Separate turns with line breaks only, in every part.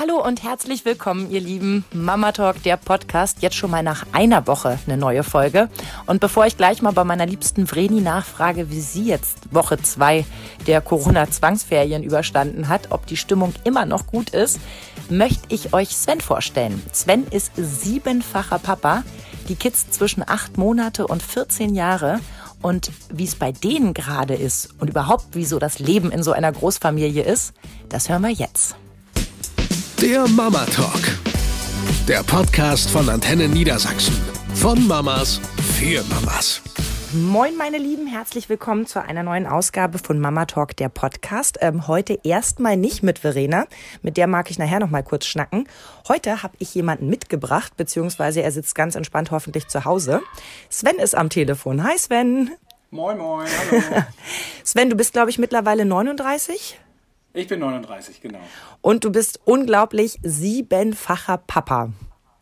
Hallo und herzlich willkommen, ihr Lieben. Mama Talk, der Podcast. Jetzt schon mal nach einer Woche eine neue Folge. Und bevor ich gleich mal bei meiner liebsten Vreni nachfrage, wie sie jetzt Woche zwei der Corona-Zwangsferien überstanden hat, ob die Stimmung immer noch gut ist, möchte ich euch Sven vorstellen. Sven ist siebenfacher Papa, die Kids zwischen acht Monate und 14 Jahre. Und wie es bei denen gerade ist und überhaupt, wieso das Leben in so einer Großfamilie ist, das hören wir jetzt.
Der Mama Talk. Der Podcast von Antenne Niedersachsen. Von Mamas für Mamas.
Moin, meine Lieben, herzlich willkommen zu einer neuen Ausgabe von Mama Talk, der Podcast. Ähm, heute erstmal nicht mit Verena, mit der mag ich nachher noch mal kurz schnacken. Heute habe ich jemanden mitgebracht, beziehungsweise er sitzt ganz entspannt hoffentlich zu Hause. Sven ist am Telefon. Hi Sven.
Moin, moin, hallo.
Sven, du bist, glaube ich, mittlerweile 39?
Ich bin 39, genau.
Und du bist unglaublich siebenfacher Papa.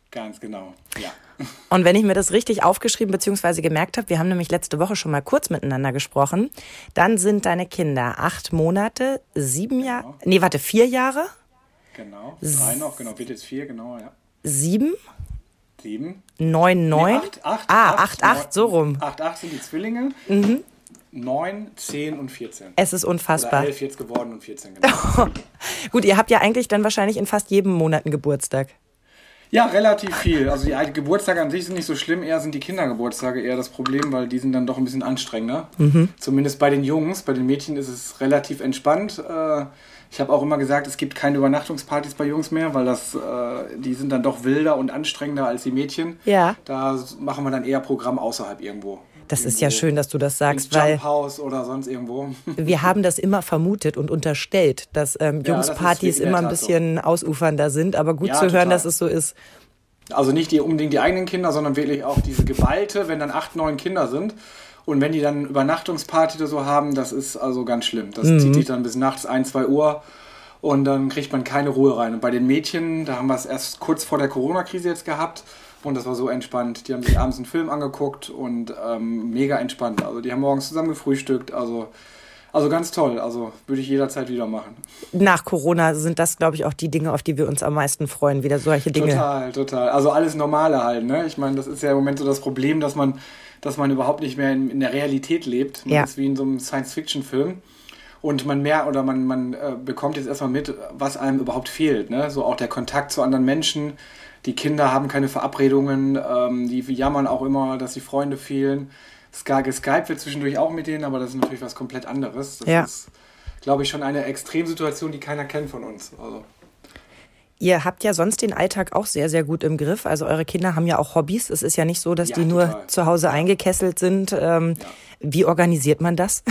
Ganz genau, ja.
Und wenn ich mir das richtig aufgeschrieben bzw. gemerkt habe, wir haben nämlich letzte Woche schon mal kurz miteinander gesprochen, dann sind deine Kinder acht Monate, sieben Jahre, genau. nee, warte, vier Jahre?
Genau, drei noch, genau, wird jetzt vier, genau, ja.
Sieben?
Sieben.
Neun, neun? Nee,
acht, acht,
ah, acht, acht, acht, so rum.
Acht, acht sind die Zwillinge.
Mhm.
9, 10 und 14.
Es ist unfassbar.
Oder 11 jetzt geworden und 14, genau.
Gut, ihr habt ja eigentlich dann wahrscheinlich in fast jedem Monat einen Geburtstag.
Ja, relativ viel. Also die Geburtstage an sich sind nicht so schlimm, eher sind die Kindergeburtstage eher das Problem, weil die sind dann doch ein bisschen anstrengender.
Mhm.
Zumindest bei den Jungs. Bei den Mädchen ist es relativ entspannt. Äh, ich habe auch immer gesagt, es gibt keine Übernachtungspartys bei Jungs mehr, weil das, äh, die sind dann doch wilder und anstrengender als die Mädchen.
Ja.
Da machen wir dann eher Programm außerhalb irgendwo.
Das ist ja schön, dass du das sagst, weil
Haus oder sonst irgendwo.
wir haben das immer vermutet und unterstellt, dass ähm, Jungspartys ja, immer ein bisschen so. ausufernder sind, aber gut ja, zu hören, total. dass es so ist.
Also nicht die, unbedingt die eigenen Kinder, sondern wirklich auch diese Geballte, wenn dann acht, neun Kinder sind. Und wenn die dann Übernachtungsparty oder so haben, das ist also ganz schlimm. Das mhm. zieht sich dann bis nachts ein, zwei Uhr und dann kriegt man keine Ruhe rein. Und bei den Mädchen, da haben wir es erst kurz vor der Corona-Krise jetzt gehabt, und das war so entspannt. Die haben sich abends einen Film angeguckt und ähm, mega entspannt. Also die haben morgens zusammen gefrühstückt. Also, also ganz toll. Also würde ich jederzeit wieder machen.
Nach Corona sind das, glaube ich, auch die Dinge, auf die wir uns am meisten freuen. Wieder solche Dinge.
Total, total. Also alles Normale halt. Ne? Ich meine, das ist ja im Moment so das Problem, dass man, dass man überhaupt nicht mehr in, in der Realität lebt. Man
ja.
ist wie in so einem Science-Fiction-Film und man mehr oder man, man äh, bekommt jetzt erstmal mit, was einem überhaupt fehlt. Ne? So auch der Kontakt zu anderen Menschen, die Kinder haben keine Verabredungen, ähm, die jammern auch immer, dass die Freunde fehlen. Skype wird zwischendurch auch mit denen, aber das ist natürlich was komplett anderes. Das
ja.
ist, glaube ich, schon eine Extremsituation, die keiner kennt von uns. Also.
Ihr habt ja sonst den Alltag auch sehr, sehr gut im Griff. Also eure Kinder haben ja auch Hobbys. Es ist ja nicht so, dass
ja,
die
total.
nur zu Hause eingekesselt sind. Ähm, ja. Wie organisiert man das?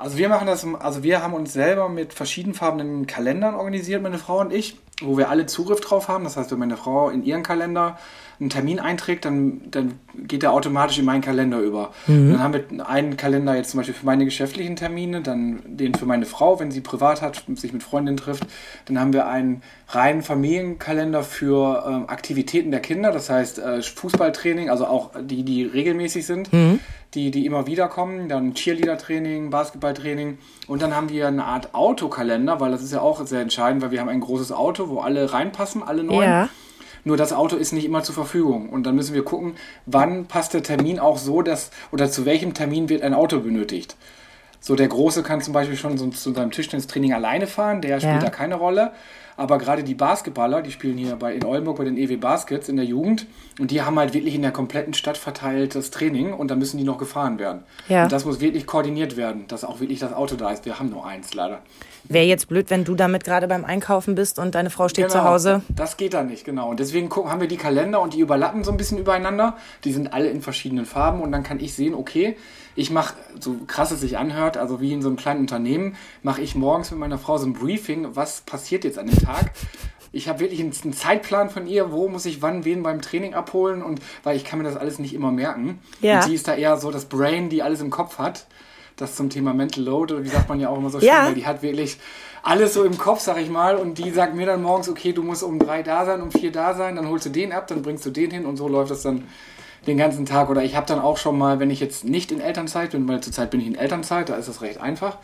Also wir machen das, also wir haben uns selber mit verschiedenfarbenen Kalendern organisiert, meine Frau und ich, wo wir alle Zugriff drauf haben. Das heißt, wenn meine Frau in ihren Kalender einen Termin einträgt, dann, dann geht der automatisch in meinen Kalender über. Mhm. Dann haben wir einen Kalender jetzt zum Beispiel für meine geschäftlichen Termine, dann den für meine Frau, wenn sie privat hat, sich mit Freundinnen trifft. Dann haben wir einen reinen Familienkalender für ähm, Aktivitäten der Kinder, das heißt äh, Fußballtraining, also auch die, die regelmäßig sind.
Mhm
die, die immer wieder kommen. Dann Cheerleader-Training, Basketball-Training. Und dann haben wir eine Art Autokalender, weil das ist ja auch sehr entscheidend, weil wir haben ein großes Auto, wo alle reinpassen, alle neun.
Ja.
Nur das Auto ist nicht immer zur Verfügung. Und dann müssen wir gucken, wann passt der Termin auch so, dass, oder zu welchem Termin wird ein Auto benötigt. So, der Große kann zum Beispiel schon so zu seinem Tischtennistraining alleine fahren, der spielt ja. da keine Rolle. Aber gerade die Basketballer, die spielen hier bei, in Oldenburg bei den EW Baskets in der Jugend und die haben halt wirklich in der kompletten Stadt verteilt das Training und da müssen die noch gefahren werden.
Ja.
Und das muss wirklich koordiniert werden, dass auch wirklich das Auto da ist. Wir haben nur eins leider.
Wäre jetzt blöd, wenn du damit gerade beim Einkaufen bist und deine Frau steht
genau,
zu Hause.
Das geht da nicht, genau. Und deswegen haben wir die Kalender und die überlappen so ein bisschen übereinander. Die sind alle in verschiedenen Farben und dann kann ich sehen, okay, ich mache, so krass es sich anhört, also wie in so einem kleinen Unternehmen, mache ich morgens mit meiner Frau so ein Briefing, was passiert jetzt an dem Tag. Ich habe wirklich einen, einen, Zeitplan von ihr, wo muss ich wann wen beim Training abholen und weil ich kann mir das alles nicht immer merken.
Ja.
Und sie ist da eher so das Brain, die alles im Kopf hat. Das zum Thema Mental Load, oder wie sagt man ja auch immer so schön,
ja.
weil die hat wirklich alles so im Kopf, sag ich mal, und die sagt mir dann morgens, okay, du musst um drei da sein, um vier da sein, dann holst du den ab, dann bringst du den hin und so läuft das dann den ganzen Tag. Oder ich habe dann auch schon mal, wenn ich jetzt nicht in Elternzeit bin, weil zurzeit bin ich in Elternzeit, da ist das recht einfach,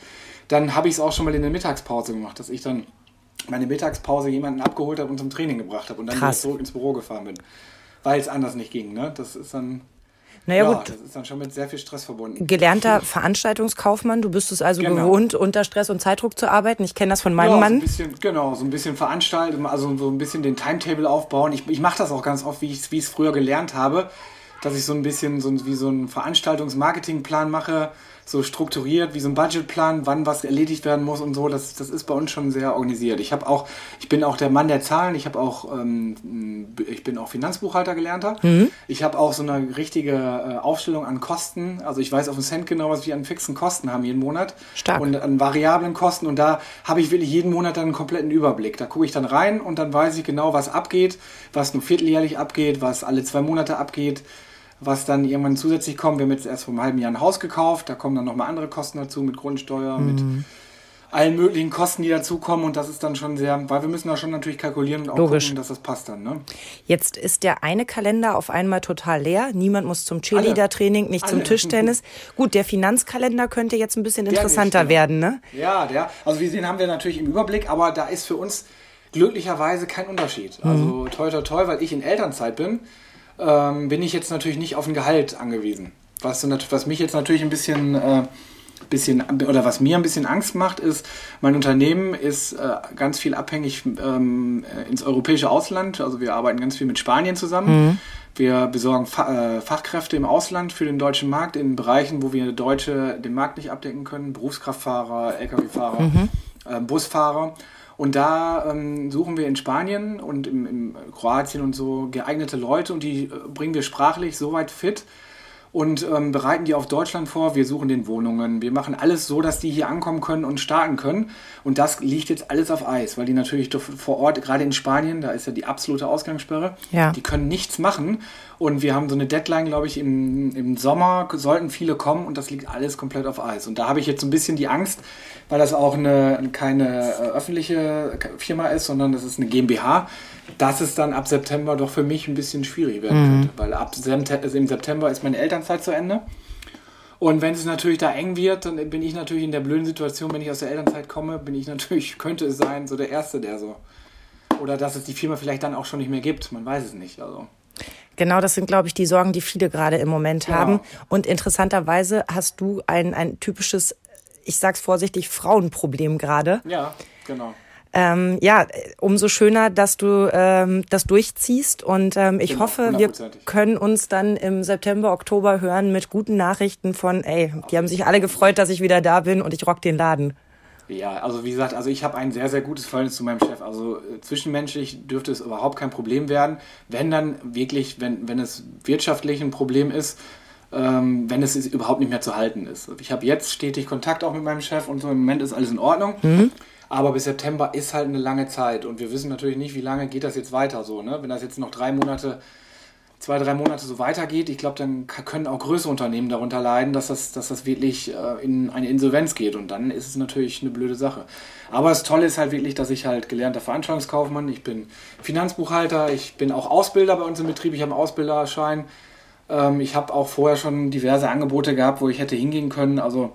dann habe ich es auch schon mal in der Mittagspause gemacht, dass ich dann meine Mittagspause jemanden abgeholt habe und zum Training gebracht habe und dann zurück ins Büro gefahren bin. Weil es anders nicht ging. Ne? Das ist dann. Naja, ja, gut. Das ist dann schon mit sehr viel Stress verbunden.
Gelernter Veranstaltungskaufmann, du bist es also genau. gewohnt, unter Stress und Zeitdruck zu arbeiten. Ich kenne das von meinem
ja,
Mann.
So ein bisschen, genau, so ein bisschen veranstalten, also so ein bisschen den Timetable aufbauen. Ich, ich mache das auch ganz oft, wie ich es früher gelernt habe, dass ich so ein bisschen so wie so einen Veranstaltungsmarketingplan mache so strukturiert wie so ein Budgetplan, wann was erledigt werden muss und so. Das, das ist bei uns schon sehr organisiert. Ich habe auch, ich bin auch der Mann der Zahlen. Ich habe auch, ähm, ich bin auch Finanzbuchhalter gelernter. Mhm. Ich habe auch so eine richtige äh, Aufstellung an Kosten. Also ich weiß auf den Cent genau, was wir an fixen Kosten haben jeden Monat
Stark.
und an variablen Kosten. Und da habe ich wirklich jeden Monat dann einen kompletten Überblick. Da gucke ich dann rein und dann weiß ich genau, was abgeht, was nur vierteljährlich abgeht, was alle zwei Monate abgeht was dann irgendwann zusätzlich kommt. Wir haben jetzt erst vor einem halben Jahr ein Haus gekauft, da kommen dann nochmal andere Kosten dazu mit Grundsteuer, mhm. mit allen möglichen Kosten, die dazukommen und das ist dann schon sehr, weil wir müssen da schon natürlich kalkulieren und auch Logisch. gucken, dass das passt dann. Ne?
Jetzt ist der eine Kalender auf einmal total leer. Niemand muss zum Cheerleader-Training, nicht Alle. zum Tischtennis. Gut, der Finanzkalender könnte jetzt ein bisschen interessanter nicht, genau. werden, ne?
Ja, der, also wir sehen, haben wir natürlich im Überblick, aber da ist für uns glücklicherweise kein Unterschied. Also mhm. toi toi toi, weil ich in Elternzeit bin ähm, bin ich jetzt natürlich nicht auf ein Gehalt angewiesen. Was, was mich jetzt natürlich ein bisschen, äh, bisschen, oder was mir ein bisschen Angst macht, ist, mein Unternehmen ist äh, ganz viel abhängig ähm, ins europäische Ausland. Also wir arbeiten ganz viel mit Spanien zusammen. Mhm. Wir besorgen Fa äh, Fachkräfte im Ausland für den deutschen Markt in Bereichen, wo wir Deutsche den Markt nicht abdecken können. Berufskraftfahrer, Lkw-Fahrer, mhm. äh, Busfahrer. Und da ähm, suchen wir in Spanien und im, im Kroatien und so geeignete Leute und die äh, bringen wir sprachlich so weit fit, und ähm, bereiten die auf Deutschland vor. Wir suchen den Wohnungen. Wir machen alles so, dass die hier ankommen können und starten können. Und das liegt jetzt alles auf Eis, weil die natürlich vor Ort, gerade in Spanien, da ist ja die absolute Ausgangssperre, ja. die können nichts machen. Und wir haben so eine Deadline, glaube ich, im, im Sommer sollten viele kommen und das liegt alles komplett auf Eis. Und da habe ich jetzt so ein bisschen die Angst, weil das auch eine, keine äh, öffentliche Firma ist, sondern das ist eine GmbH, dass es dann ab September doch für mich ein bisschen schwierig werden mhm. könnte. Weil ab also im September ist meine Elternzeit zu Ende. Und wenn es natürlich da eng wird, dann bin ich natürlich in der blöden Situation, wenn ich aus der Elternzeit komme, bin ich natürlich, könnte es sein, so der Erste, der so. Oder dass es die Firma vielleicht dann auch schon nicht mehr gibt. Man weiß es nicht. Also.
Genau, das sind, glaube ich, die Sorgen, die viele gerade im Moment genau. haben. Und interessanterweise hast du ein, ein typisches, ich sag's vorsichtig, Frauenproblem gerade.
Ja, genau
ähm, ja, umso schöner, dass du ähm, das durchziehst. Und ähm, ich genau, hoffe, wir können uns dann im September, Oktober hören mit guten Nachrichten von, ey, die haben sich alle gefreut, dass ich wieder da bin und ich rock den Laden.
Ja, also wie gesagt, also ich habe ein sehr, sehr gutes Verhältnis zu meinem Chef. Also äh, zwischenmenschlich dürfte es überhaupt kein Problem werden. Wenn dann wirklich, wenn, wenn es wirtschaftlich ein Problem ist, ähm, wenn es überhaupt nicht mehr zu halten ist. Ich habe jetzt stetig Kontakt auch mit meinem Chef und so. Im Moment ist alles in Ordnung. Mhm. Aber bis September ist halt eine lange Zeit und wir wissen natürlich nicht, wie lange geht das jetzt weiter so. Ne? Wenn das jetzt noch drei Monate, zwei, drei Monate so weitergeht, ich glaube, dann können auch größere Unternehmen darunter leiden, dass das, dass das wirklich äh, in eine Insolvenz geht und dann ist es natürlich eine blöde Sache. Aber das Tolle ist halt wirklich, dass ich halt gelernter Veranstaltungskaufmann, ich bin Finanzbuchhalter, ich bin auch Ausbilder bei uns im Betrieb, ich habe einen Ausbilderschein. Ähm, ich habe auch vorher schon diverse Angebote gehabt, wo ich hätte hingehen können. Also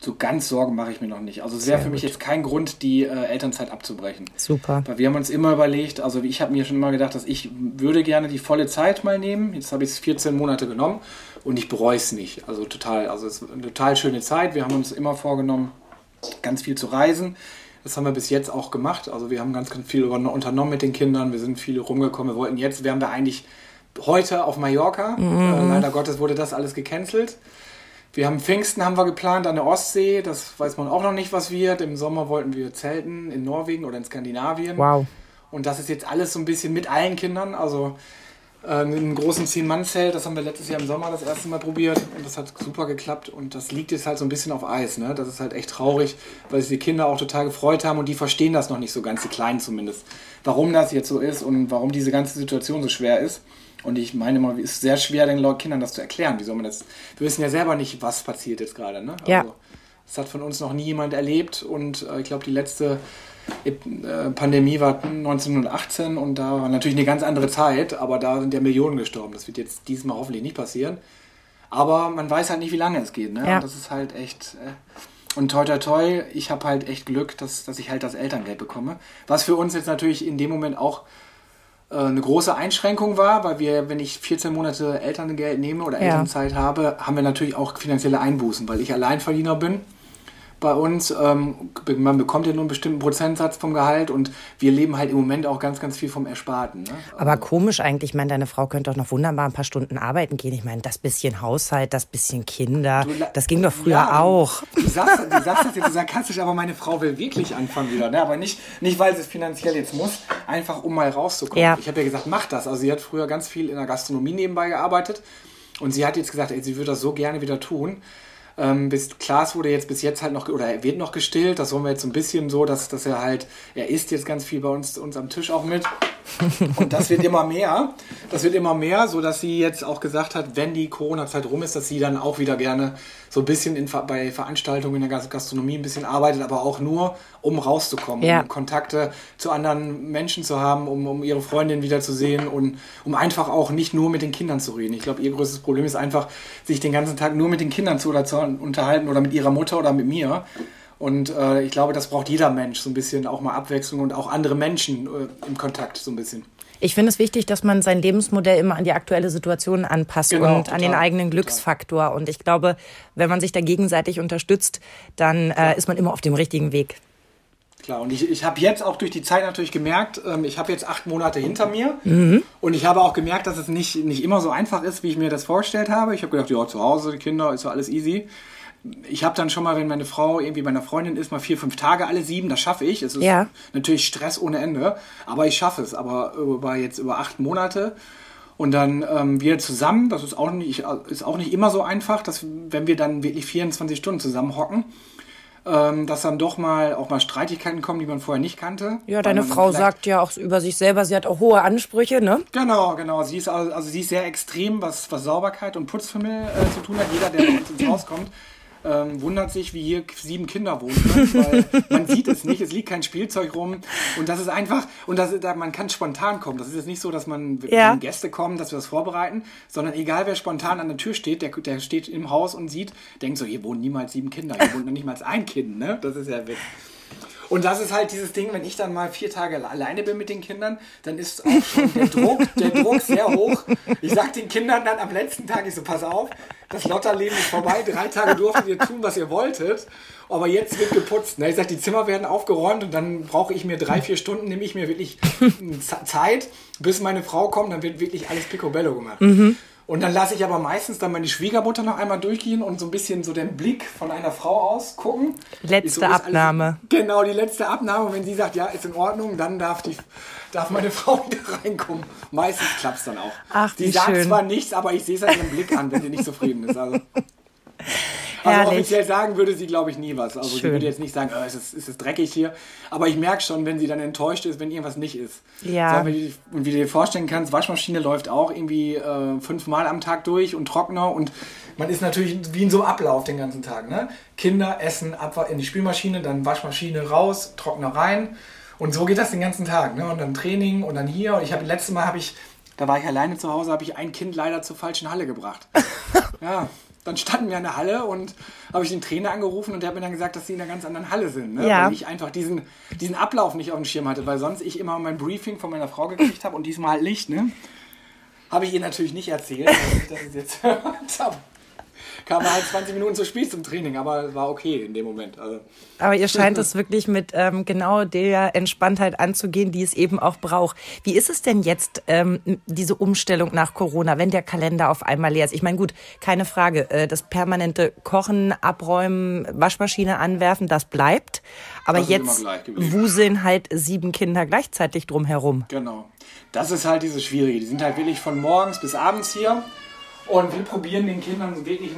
so ganz Sorgen mache ich mir noch nicht. Also sehr, sehr für mich jetzt kein Grund, die äh, Elternzeit abzubrechen.
Super.
Weil wir haben uns immer überlegt, also ich habe mir schon immer gedacht, dass ich würde gerne die volle Zeit mal nehmen. Jetzt habe ich es 14 Monate genommen und ich bereue es nicht. Also total, also es ist eine total schöne Zeit. Wir haben uns immer vorgenommen, ganz viel zu reisen. Das haben wir bis jetzt auch gemacht. Also wir haben ganz, ganz viel unternommen mit den Kindern. Wir sind viele rumgekommen. Wir wollten jetzt, wären wir eigentlich heute auf Mallorca. Mhm. Äh, leider Gottes wurde das alles gecancelt. Wir haben Pfingsten haben wir geplant an der Ostsee. Das weiß man auch noch nicht, was wird. Im Sommer wollten wir zelten in Norwegen oder in Skandinavien.
Wow.
Und das ist jetzt alles so ein bisschen mit allen Kindern. Also äh, mit einem großen Zehn-Mann-Zelt. Das haben wir letztes Jahr im Sommer das erste Mal probiert. Und das hat super geklappt. Und das liegt jetzt halt so ein bisschen auf Eis. Ne? Das ist halt echt traurig, weil sich die Kinder auch total gefreut haben. Und die verstehen das noch nicht so ganz, die Kleinen zumindest. Warum das jetzt so ist und warum diese ganze Situation so schwer ist. Und ich meine mal, es ist sehr schwer, den Kindern das zu erklären. Wie soll man das? Wir wissen ja selber nicht, was passiert jetzt gerade. Ne?
Ja. Also,
das hat von uns noch nie jemand erlebt. Und äh, ich glaube, die letzte äh, Pandemie war 1918 und da war natürlich eine ganz andere Zeit, aber da sind ja Millionen gestorben. Das wird jetzt diesmal hoffentlich nicht passieren. Aber man weiß halt nicht, wie lange es geht. Ne? Ja. Das ist halt echt. Äh, und toi toi toi, ich habe halt echt Glück, dass, dass ich halt das Elterngeld bekomme. Was für uns jetzt natürlich in dem Moment auch eine große Einschränkung war, weil wir, wenn ich 14 Monate Elterngeld nehme oder
Ja.
Elternzeit habe, haben wir natürlich auch finanzielle Einbußen, weil ich Alleinverdiener bin bei uns. Ähm, man bekommt ja nur einen bestimmten Prozentsatz vom Gehalt und wir leben halt im Moment auch ganz, ganz viel vom Ersparten. Ne?
Aber komisch eigentlich, ich meine, deine Frau könnte doch noch wunderbar ein paar Stunden arbeiten gehen. Ich meine, das bisschen Haushalt, das bisschen Kinder,
Du
das ging doch früher
Ja,
auch.
Du sagst, du sagst das jetzt sarkastisch, aber meine Frau will wirklich anfangen wieder. Ne? Aber nicht, nicht, weil sie es finanziell jetzt muss, einfach um mal rauszukommen.
Ja.
Ich habe ja gesagt, mach das. Also sie hat früher ganz viel in der Gastronomie nebenbei gearbeitet und sie hat jetzt gesagt, ey, sie würde das so gerne wieder tun. Ähm, bis Klaas wurde jetzt bis jetzt halt noch, oder er wird noch gestillt. Das wollen wir jetzt so ein bisschen so, dass, dass er halt, er isst jetzt ganz viel bei uns, uns am Tisch auch mit. Und das wird immer mehr. Das wird immer mehr, so dass sie jetzt auch gesagt hat, wenn die Corona-Zeit rum ist, dass sie dann auch wieder gerne so ein bisschen in, bei Veranstaltungen in der Gas- Gastronomie ein bisschen arbeitet, aber auch nur, um rauszukommen,
Ja.
um Kontakte zu anderen Menschen zu haben, um, um ihre Freundin wiederzusehen und um einfach auch nicht nur mit den Kindern zu reden. Ich glaube, ihr größtes Problem ist einfach, sich den ganzen Tag nur mit den Kindern zu, oder zu unterhalten oder mit ihrer Mutter oder mit mir. Und äh, ich glaube, das braucht jeder Mensch, so ein bisschen auch mal Abwechslung und auch andere Menschen äh, im Kontakt, so ein bisschen.
Ich finde es wichtig, dass man sein Lebensmodell immer an die aktuelle Situation anpasst
Genau,
und an den
total,
eigenen Glücksfaktor. Und ich glaube, wenn man sich da gegenseitig unterstützt, dann äh, ist man immer auf dem richtigen Weg.
Klar, und ich, ich habe jetzt auch durch die Zeit natürlich gemerkt, ähm, ich habe jetzt acht Monate hinter mir und ich habe auch gemerkt, dass es nicht, nicht immer so einfach ist, wie ich mir das vorgestellt habe. Ich habe gedacht, ja, zu Hause, die Kinder, ist ja alles easy. Ich habe dann schon mal, wenn meine Frau irgendwie bei einer Freundin ist, mal vier, fünf Tage, alle sieben, das schaffe ich. Es ist
Ja.
natürlich Stress ohne Ende, aber ich schaffe es. Aber über jetzt über acht Monate und dann ähm, wir zusammen, das ist auch, nicht, ist auch nicht immer so einfach, dass wenn wir dann wirklich 24 Stunden zusammen hocken, ähm, dass dann doch mal auch mal Streitigkeiten kommen, die man vorher nicht kannte.
Ja, deine Frau sagt ja auch über sich selber, sie hat auch hohe Ansprüche, ne?
Genau, genau. Sie ist also, also sie ist sehr extrem, was, was Sauberkeit und Putzfimmel äh, zu tun hat. Jeder, der bei uns ins Haus kommt, ähm, wundert sich, wie hier sieben Kinder wohnen können, weil man sieht es nicht, es liegt kein Spielzeug rum und das ist einfach, und das ist, da- man kann spontan kommen. Das ist jetzt nicht so, dass man,
Ja.
wenn Gäste kommen, dass wir das vorbereiten, sondern egal wer spontan an der Tür steht, der, der steht im Haus und sieht, denkt so, hier wohnen niemals sieben Kinder, hier wohnt noch nicht mal ein Kind, ne? Das ist ja Witz. Und das ist halt dieses Ding, wenn ich dann mal vier Tage alleine bin mit den Kindern, dann ist auch schon der Druck, der Druck sehr hoch. Ich sag den Kindern dann am letzten Tag, ich so, pass auf, das Lotterleben ist vorbei, drei Tage durftet ihr tun, was ihr wolltet, aber jetzt wird geputzt. Ich sag, die Zimmer werden aufgeräumt und dann brauche ich mir drei, vier Stunden, nehme ich mir wirklich Z- Zeit, bis meine Frau kommt, dann wird wirklich alles picobello gemacht. Und dann lasse ich aber meistens dann meine Schwiegermutter noch einmal durchgehen und so ein bisschen so den Blick von einer Frau aus gucken.
Letzte
so, ist alles-
Abnahme.
Genau, die letzte Abnahme. Und wenn sie sagt, ja, ist in Ordnung, dann darf, die, darf meine Frau wieder reinkommen. Meistens klappt es dann auch.
Ach,
die sagt
schön.
zwar nichts, aber ich sehe es an ihrem Blick an, wenn sie nicht zufrieden ist. Also, also
Herrlich.
offiziell sagen würde sie, glaube ich, nie was. Also sie
Schön.
würde jetzt nicht sagen, oh, es, ist, es ist dreckig hier. Aber ich merke schon, wenn sie dann enttäuscht ist, wenn irgendwas nicht ist.
Ja.
So, und wie du dir vorstellen kannst, Waschmaschine läuft auch irgendwie äh, fünfmal am Tag durch und Trockner und man ist natürlich wie in so einem Ablauf den ganzen Tag. Ne? Kinder essen ab in die Spülmaschine, dann Waschmaschine raus, Trockner rein. Und so geht das den ganzen Tag. Ne? Und dann Training und dann hier. Und ich habe letztes Mal habe ich, da war ich alleine zu Hause, habe ich ein Kind leider zur falschen Halle gebracht. ja. Dann standen wir in der Halle und habe ich den Trainer angerufen und der hat mir dann gesagt, dass sie in einer ganz anderen Halle sind. Ne?
Ja.
Weil ich einfach diesen, diesen Ablauf nicht auf dem Schirm hatte, weil sonst ich immer mein Briefing von meiner Frau gekriegt habe und diesmal halt nicht. Ne? Habe ich ihr natürlich nicht erzählt, dass ich das jetzt hört. Aber Kam halt 20 Minuten zu spät zum Training, aber es war okay in dem Moment. Also,
Aber ihr scheint es wirklich mit ähm, genau der Entspanntheit anzugehen, die es eben auch braucht. Wie ist es denn jetzt, ähm, diese Umstellung nach Corona, wenn der Kalender auf einmal leer ist? Ich meine, gut, keine Frage, äh, das permanente Kochen, Abräumen, Waschmaschine anwerfen, das bleibt. Aber
Das
jetzt wuseln halt sieben Kinder gleichzeitig drumherum.
Genau. Das ist halt dieses Schwierige. Die sind halt wirklich von morgens bis abends hier. Und wir probieren den Kindern wirklich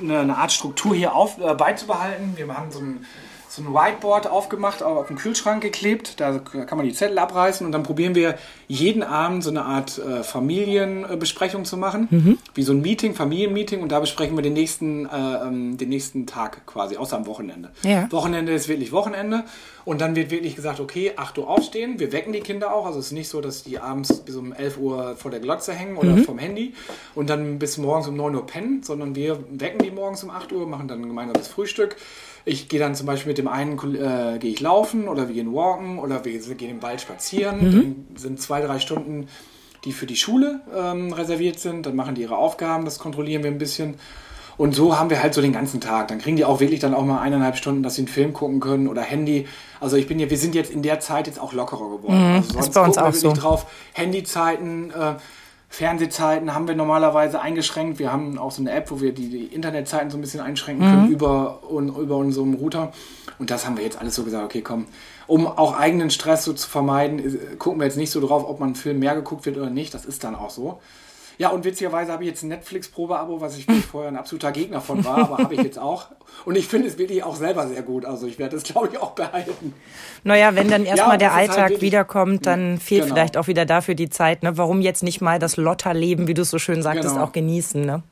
eine, Art Struktur hier auf, äh, beizubehalten. Wir haben so ein, so ein Whiteboard aufgemacht, auf den Kühlschrank geklebt. Da kann man die Zettel abreißen und dann probieren wir jeden Abend so eine Art äh, Familienbesprechung zu machen. Wie so ein Meeting, Familienmeeting. Und da besprechen wir den nächsten, äh, ähm, den nächsten Tag quasi, außer am Wochenende.
Ja.
Wochenende ist wirklich Wochenende. Und dann wird wirklich gesagt, okay, 8 Uhr aufstehen. Wir wecken die Kinder auch. Also es ist nicht so, dass die abends bis um 11 Uhr vor der Glotze hängen oder vom Handy und dann bis morgens um 9 Uhr pennen, sondern wir wecken die morgens um 8 Uhr, machen dann ein gemeinsames Frühstück. Ich gehe dann zum Beispiel mit dem einen äh, gehe ich laufen oder wir gehen walken oder wir gehen im Wald spazieren. Mhm. Dann sind zwei, drei Stunden, die für die Schule ähm, reserviert sind. Dann machen die ihre Aufgaben, das kontrollieren wir ein bisschen. Und so haben wir halt so den ganzen Tag. Dann kriegen die auch wirklich dann auch mal eineinhalb Stunden, dass sie einen Film gucken können oder Handy. Also ich bin ja, wir sind jetzt in der Zeit jetzt auch lockerer geworden.
Mhm,
also
sonst ist bei uns auch so.
drauf. Handyzeiten, äh, Fernsehzeiten haben wir normalerweise eingeschränkt. Wir haben auch so eine App, wo wir die, die Internetzeiten so ein bisschen einschränken können mhm. über, un, über unserem Router. Und das haben wir jetzt alles so gesagt, okay, komm, um auch eigenen Stress so zu vermeiden, gucken wir jetzt nicht so drauf, ob man einen Film mehr geguckt wird oder nicht. Das ist dann auch so. Ja, und witzigerweise habe ich jetzt ein Netflix-Probeabo, was ich vorher ein absoluter Gegner von war, aber habe ich jetzt auch. Und ich finde es wirklich auch selber sehr gut. Also ich werde es, glaube ich, auch behalten.
Naja, wenn dann erstmal ja, der halt Alltag halt wiederkommt, dann fehlt genau. vielleicht auch wieder dafür die Zeit. Ne? Warum jetzt nicht mal das Lotterleben, wie du es so schön sagtest, genau. auch genießen? Ne?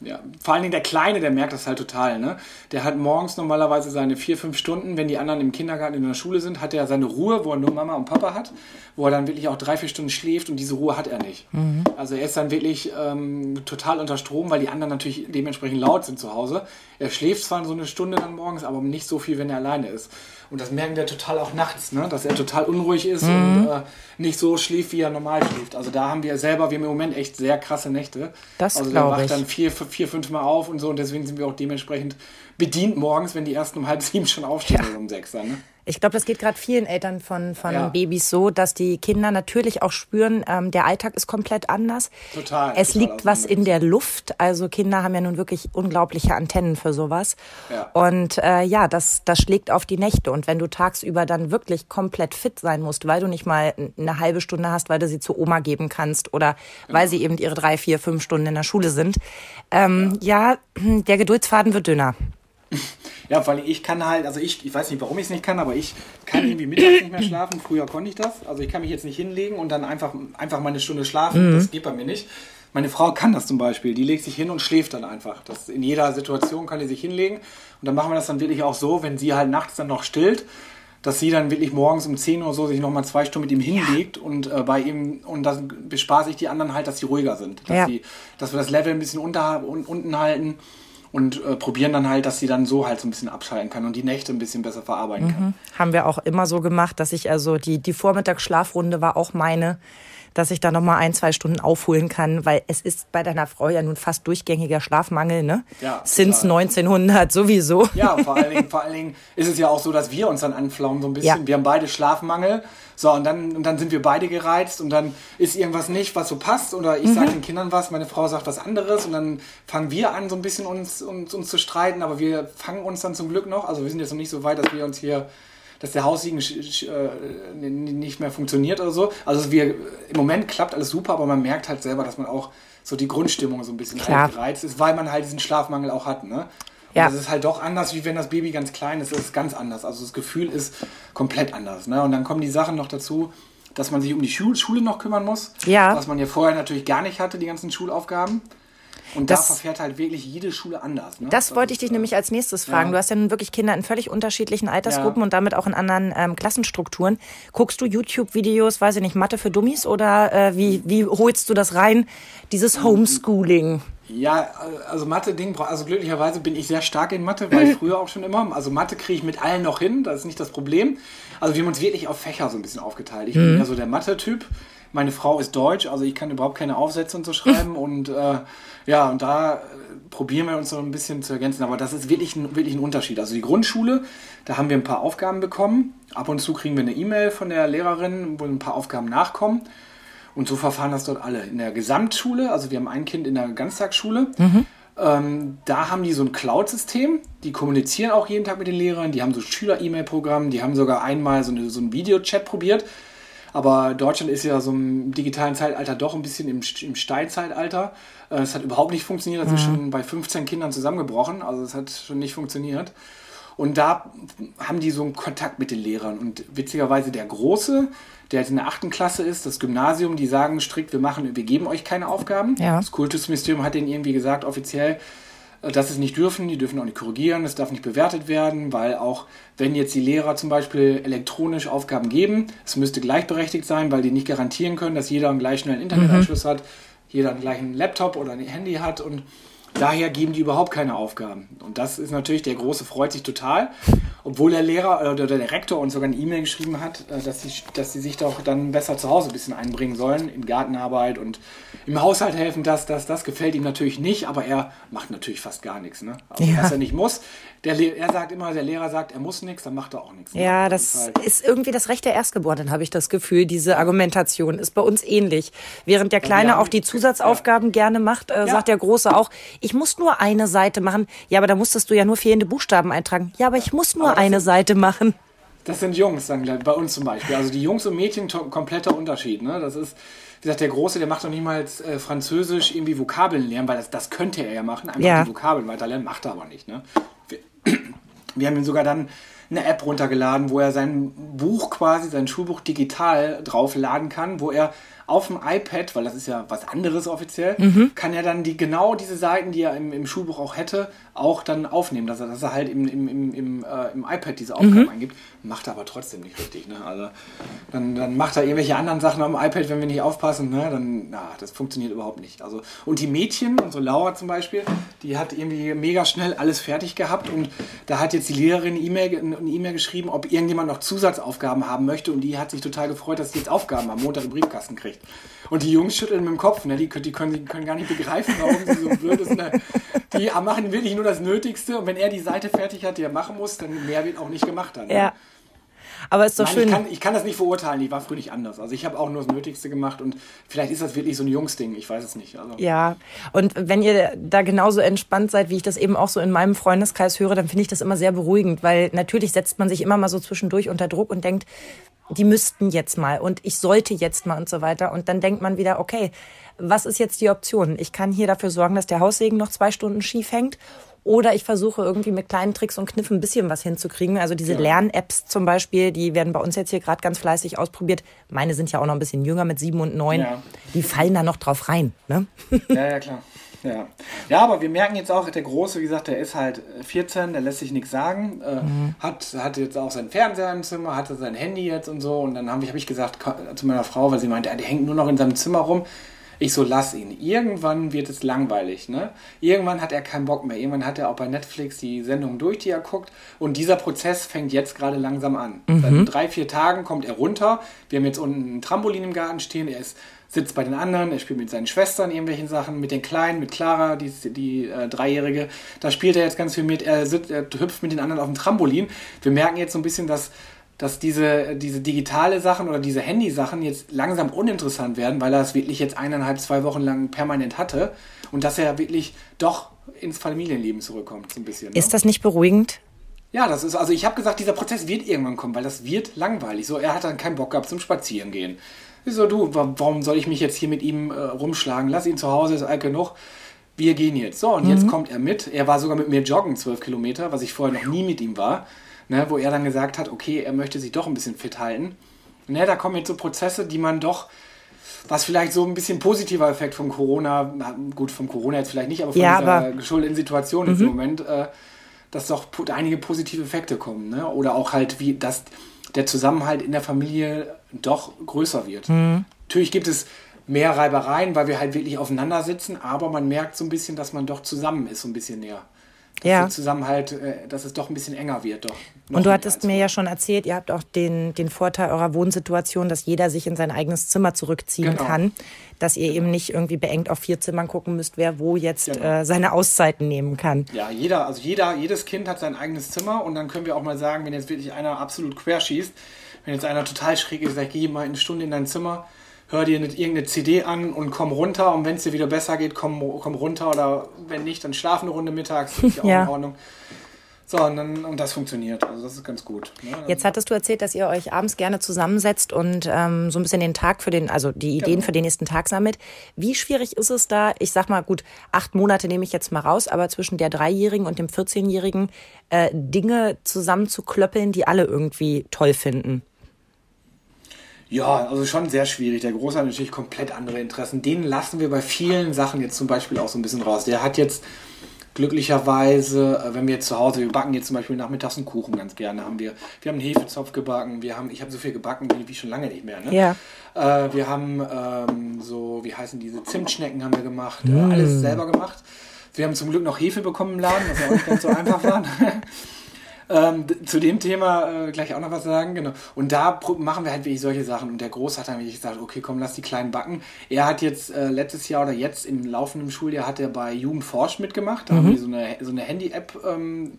Ja, vor allen Dingen der Kleine, der merkt das halt total. Ne? Der hat morgens normalerweise seine vier, fünf Stunden, wenn die anderen im Kindergarten in der Schule sind, hat er seine Ruhe, wo er nur Mama und Papa hat, wo er dann wirklich auch drei, vier Stunden schläft und diese Ruhe hat er nicht. Mhm. Also er ist dann wirklich ähm, total unter Strom, weil die anderen natürlich dementsprechend laut sind zu Hause. Er schläft zwar so eine Stunde dann morgens, aber nicht so viel, wenn er alleine ist. Und das merken wir total auch nachts, ne? dass er total unruhig ist mhm. und äh, nicht so schläft, wie er normal schläft. Also da haben wir selber, wir haben im Moment echt sehr krasse Nächte.
Das
also
glaube
ich. wacht dann vier, vier, fünf Mal auf und so und deswegen sind wir auch dementsprechend bedient morgens, wenn die ersten um halb sieben schon aufstehen ja. oder um sechs dann. Ne?
Ich glaube, das geht gerade vielen Eltern von, von ja. Babys so, dass die Kinder natürlich auch spüren, ähm, der Alltag ist komplett anders.
Total.
Es
total
liegt was in der Luft. Also Kinder haben ja nun wirklich unglaubliche Antennen für sowas.
Ja.
Und äh, ja, das, das schlägt auf die Nächte. Und wenn du tagsüber dann wirklich komplett fit sein musst, weil du nicht mal eine halbe Stunde hast, weil du sie zu Oma geben kannst oder genau. weil sie eben ihre drei, vier, fünf Stunden in der Schule sind, ähm, ja. ja, der Geduldsfaden wird dünner.
Ja, weil ich kann halt, also ich, ich weiß nicht, warum ich es nicht kann, aber ich kann irgendwie mittags nicht mehr schlafen. Früher konnte ich das. Also ich kann mich jetzt nicht hinlegen und dann einfach, einfach mal eine Stunde schlafen. Mhm. Das geht bei mir nicht. Meine Frau kann das zum Beispiel. Die legt sich hin und schläft dann einfach. Das in jeder Situation kann die sich hinlegen. Und dann machen wir das dann wirklich auch so, wenn sie halt nachts dann noch stillt, dass sie dann wirklich morgens um 10 Uhr so sich nochmal zwei Stunden mit ihm hinlegt ja. und äh, bei ihm, und dann bespaße ich die anderen halt, dass sie ruhiger sind. Dass, ja. die, dass wir das Level ein bisschen unter, un, unten halten und äh, probieren dann halt, dass sie dann so halt so ein bisschen abschalten kann und die Nächte ein bisschen besser verarbeiten mhm. kann.
Haben wir auch immer so gemacht, dass ich also die, die Vormittagsschlafrunde war auch meine, dass ich da nochmal ein, zwei Stunden aufholen kann, weil es ist bei deiner Frau ja nun fast durchgängiger Schlafmangel, ne?
Ja.
Since 1900 sowieso.
Ja, vor allen, Dingen, vor allen Dingen ist es ja auch so, dass wir uns dann anflauen so ein bisschen. Ja. Wir haben beide Schlafmangel. So, und dann, und dann sind wir beide gereizt und dann ist irgendwas nicht, was so passt. Oder ich mhm. sage den Kindern was, meine Frau sagt was anderes und dann fangen wir an, so ein bisschen uns, uns, uns zu streiten, aber wir fangen uns dann zum Glück noch. Also wir sind jetzt noch nicht so weit, dass wir uns hier dass der Haussiegen äh, nicht mehr funktioniert oder so. Also wir, im Moment klappt alles super, aber man merkt halt selber, dass man auch so die Grundstimmung so ein bisschen halt gereizt ist, weil man halt diesen Schlafmangel auch hat. Ne? Ja. Das ist halt doch anders, wie wenn das Baby ganz klein ist. Das ist ganz anders. Also das Gefühl ist komplett anders. Ne? Und dann kommen die Sachen noch dazu, dass man sich um die Schule noch kümmern muss.
Ja.
Was man ja vorher natürlich gar nicht hatte, die ganzen Schulaufgaben. Und das, da verfährt halt wirklich jede Schule anders. Ne?
Das, das wollte ich dich äh, nämlich als nächstes fragen. Ja. Du hast ja nun wirklich Kinder in völlig unterschiedlichen Altersgruppen ja. und damit auch in anderen ähm, Klassenstrukturen. Guckst du YouTube-Videos, weiß ich nicht, Mathe für Dummies oder äh, wie, wie holst du das rein, dieses Homeschooling?
Ja, also Mathe-Ding, also glücklicherweise bin ich sehr stark in Mathe, weil ich früher auch schon immer. Also Mathe kriege ich mit allen noch hin, das ist nicht das Problem. Also wir haben uns wirklich auf Fächer so ein bisschen aufgeteilt. Ich mhm. bin ja so der Mathe-Typ. Meine Frau ist Deutsch, also ich kann überhaupt keine Aufsätze und so schreiben. und äh, ja, und da äh, probieren wir uns so ein bisschen zu ergänzen. Aber das ist wirklich ein, wirklich ein Unterschied. Also die Grundschule, da haben wir ein paar Aufgaben bekommen. Ab und zu kriegen wir eine E-Mail von der Lehrerin, wo ein paar Aufgaben nachkommen. Und so verfahren das dort alle. In der Gesamtschule, also wir haben ein Kind in der Ganztagsschule, mhm. ähm, da haben die so ein Cloud-System. Die kommunizieren auch jeden Tag mit den Lehrern. Die haben so Schüler-E-Mail-Programm. Die haben sogar einmal so, eine, so ein Videochat probiert. Aber Deutschland ist ja so im digitalen Zeitalter doch ein bisschen im, im Steinzeitalter. Äh, es hat überhaupt nicht funktioniert. Das mhm. ist schon bei 15 Kindern zusammengebrochen. Also es hat schon nicht funktioniert. Und da haben die so einen Kontakt mit den Lehrern. Und witzigerweise der Große, der jetzt in der achten Klasse ist, das Gymnasium, die sagen strikt, wir machen, wir geben euch keine Aufgaben.
Ja.
Das Kultusministerium hat denen irgendwie gesagt, offiziell, äh, dass sie es nicht dürfen, die dürfen auch nicht korrigieren, es darf nicht bewertet werden, weil auch wenn jetzt die Lehrer zum Beispiel elektronisch Aufgaben geben, es müsste gleichberechtigt sein, weil die nicht garantieren können, dass jeder einen gleich schnellen Internetanschluss mhm. hat, jeder einen gleichen Laptop oder ein Handy hat und Daher geben die überhaupt keine Aufgaben. Und das ist natürlich, der Große freut sich total, obwohl der Lehrer oder der Rektor uns sogar eine E-Mail geschrieben hat, äh, dass sie, dass sie sich doch dann besser zu Hause ein bisschen einbringen sollen, in Gartenarbeit und im Haushalt helfen, das, das, das gefällt ihm natürlich nicht, aber er macht natürlich fast gar nichts. Ne? Also, ja. Was er nicht muss. Der, er sagt immer, der Lehrer sagt, er muss nichts, dann macht er auch nichts.
Ne? Ja, das, das ist, halt ist, irgendwie das Recht der Erstgeborenen, habe ich das Gefühl. Diese Argumentation ist bei uns ähnlich. Während der Kleine haben, auch die Zusatzaufgaben ja. gerne macht, äh, ja. sagt der Große auch, ich muss nur eine Seite machen. Ja, aber da musstest du ja nur fehlende Buchstaben eintragen. Ja, aber ich muss nur eine sind, Seite machen.
Das sind Jungs, dann bei uns zum Beispiel. Also die Jungs und Mädchen kompletter Unterschied. Ne? Das ist wie gesagt, der Große, der macht noch niemals äh, Französisch irgendwie Vokabeln lernen, weil das, das könnte er ja machen, einfach ja. die Vokabeln weiterlernen, macht er aber nicht. Ne? Wir, wir haben ihm sogar dann eine App runtergeladen, wo er sein Buch quasi, sein Schulbuch digital draufladen kann, wo er auf dem iPad, weil das ist ja was anderes offiziell, mhm. kann er dann die genau diese Seiten, die er im, im Schulbuch auch hätte, auch dann aufnehmen, dass er, dass er halt im, im, im, im, äh, im iPad diese Aufgaben mhm. eingibt. Macht er aber trotzdem nicht richtig. Ne? Also dann, dann macht er irgendwelche anderen Sachen am iPad, wenn wir nicht aufpassen. Ne? Dann, na, das funktioniert überhaupt nicht. Also, und die Mädchen, unsere Laura zum Beispiel, die hat irgendwie mega schnell alles fertig gehabt und da hat jetzt die Lehrerin eine E-Mail eine E-Mail geschrieben, ob irgendjemand noch Zusatzaufgaben haben möchte und die hat sich total gefreut, dass sie jetzt Aufgaben am Montag im Briefkasten kriegt. Und die Jungs schütteln mit dem Kopf, ne? die, die, können, die können gar nicht begreifen, warum sie so blöd sind. Ne? Die machen wirklich nur das Nötigste und wenn er die Seite fertig hat, die er machen muss, dann mehr wird auch nicht gemacht dann. Ne?
Ja. Aber ist doch Nein, schön.
Ich kann, ich kann das nicht verurteilen, ich war früher nicht anders. Also ich habe auch nur das Nötigste gemacht und vielleicht ist das wirklich so ein Jungsding, ich weiß es nicht. Also.
Ja, und wenn ihr da genauso entspannt seid, wie ich das eben auch so in meinem Freundeskreis höre, dann finde ich das immer sehr beruhigend, weil natürlich setzt man sich immer mal so zwischendurch unter Druck und denkt, die müssten jetzt mal und ich sollte jetzt mal und so weiter. Und dann denkt man wieder, okay, was ist jetzt die Option? Ich kann hier dafür sorgen, dass der Haussegen noch zwei Stunden schief hängt. Oder ich versuche irgendwie mit kleinen Tricks und Kniffen ein bisschen was hinzukriegen. Also diese ja. Lern-Apps zum Beispiel, die werden bei uns jetzt hier gerade ganz fleißig ausprobiert. Meine sind ja auch noch ein bisschen jünger mit sieben und neun. Ja. Die fallen da noch drauf rein. Ne?
Ja, ja, klar. Ja. ja, aber wir merken jetzt auch, der Große, wie gesagt, der ist halt 14, der lässt sich nichts sagen, äh, mhm. hat, hat jetzt auch sein Fernseher im Zimmer, hatte sein Handy jetzt und so. Und dann habe ich, hab ich gesagt zu meiner Frau, weil sie meinte, der hängt nur noch in seinem Zimmer rum. Ich so, lass ihn. Irgendwann wird es langweilig, ne? Irgendwann hat er keinen Bock mehr. Irgendwann hat er auch bei Netflix die Sendung durch, die er guckt. Und dieser Prozess fängt jetzt gerade langsam an. Mhm. Seit drei, vier Tagen kommt er runter. Wir haben jetzt unten ein Trampolin im Garten stehen. Er ist sitzt bei den anderen, er spielt mit seinen Schwestern irgendwelchen Sachen, mit den Kleinen, mit Clara, die, die äh, Dreijährige. Da spielt er jetzt ganz viel mit. Er, sitzt, er hüpft mit den anderen auf dem Trampolin. Wir merken jetzt so ein bisschen, dass, dass diese, diese digitale Sachen oder diese Handy-Sachen jetzt langsam uninteressant werden, weil er es wirklich jetzt eineinhalb, zwei Wochen lang permanent hatte und dass er wirklich doch ins Familienleben zurückkommt, so ein bisschen.
Ne? Ist das nicht beruhigend?
Ja, das ist, also ich habe gesagt, dieser Prozess wird irgendwann kommen, weil das wird langweilig. So, er hat dann keinen Bock gehabt zum Spazierengehen. Wieso du, warum soll ich mich jetzt hier mit ihm äh, rumschlagen? Lass ihn zu Hause, ist alt genug. Wir gehen jetzt. So, und mhm. jetzt kommt er mit. Er war sogar mit mir joggen, zwölf Kilometer, was ich vorher noch nie mit ihm war. Ne, wo er dann gesagt hat, okay, er möchte sich doch ein bisschen fit halten. Ne, da kommen jetzt so Prozesse, die man doch, was vielleicht so ein bisschen positiver Effekt von Corona, gut, vom Corona jetzt vielleicht nicht, aber von ja, dieser aber geschuldeten Situation mhm. im Moment, äh, dass doch einige positive Effekte kommen. Ne? Oder auch halt, wie das der Zusammenhalt in der Familie doch größer wird. Mhm. Natürlich gibt es mehr Reibereien, weil wir halt wirklich aufeinander sitzen, aber man merkt so ein bisschen, dass man doch zusammen ist, so ein bisschen näher. Dass ja. der Zusammenhalt, äh, dass es doch ein bisschen enger wird. Doch,
Und du hattest mir ja schon erzählt, ihr habt auch den, den Vorteil eurer Wohnsituation, dass jeder sich in sein eigenes Zimmer zurückziehen genau. kann. Dass ihr eben nicht irgendwie beengt auf vier Zimmern gucken müsst, wer wo jetzt genau. äh, seine Auszeiten nehmen kann.
Ja, jeder, also jeder, jedes Kind hat sein eigenes Zimmer und dann können wir auch mal sagen, wenn jetzt wirklich einer absolut querschießt, wenn jetzt einer total schräg ist, sag, geh mal eine Stunde in dein Zimmer, hör dir nicht irgendeine CD an und komm runter. Und wenn es dir wieder besser geht, komm, komm runter. Oder wenn nicht, dann schlaf eine Runde mittags. Ist ja auch ja. in Ordnung. So, und, dann, und das funktioniert. Also das ist ganz gut.
Ne? Jetzt hattest du erzählt, dass ihr euch abends gerne zusammensetzt und ähm, so ein bisschen den Tag für den, also die Ideen genau. für den nächsten Tag sammelt. Wie schwierig ist es da? Ich sag mal, gut, acht Monate nehme ich jetzt mal raus, aber zwischen der Dreijährigen und dem 14-Jährigen äh, Dinge zusammenzuklöppeln, die alle irgendwie toll finden.
Ja, also schon sehr schwierig. Der Große hat natürlich komplett andere Interessen. Den lassen wir bei vielen Sachen jetzt zum Beispiel auch so ein bisschen raus. Der hat jetzt glücklicherweise, äh, wenn wir jetzt zu Hause, wir backen jetzt zum Beispiel nachmittags einen Kuchen ganz gerne, haben wir, wir haben einen Hefezopf gebacken, wir haben, ich habe so viel gebacken wie, wie schon lange nicht mehr. Ne?
Ja.
Äh, wir haben ähm, so, wie heißen diese Zimtschnecken haben wir gemacht, mm. äh, alles selber gemacht Wir haben zum Glück noch Hefe bekommen im Laden, was ja auch nicht ganz so einfach war. Ähm, zu dem Thema äh, gleich auch noch was sagen, genau. Und da machen wir halt wirklich solche Sachen. Und der Groß hat dann wirklich gesagt, okay, komm, lass die Kleinen backen. Er hat jetzt äh, letztes Jahr oder jetzt im laufenden Schuljahr hat er bei Jugendforsch mitgemacht. Da mhm. haben die so eine, so eine Handy-App ähm,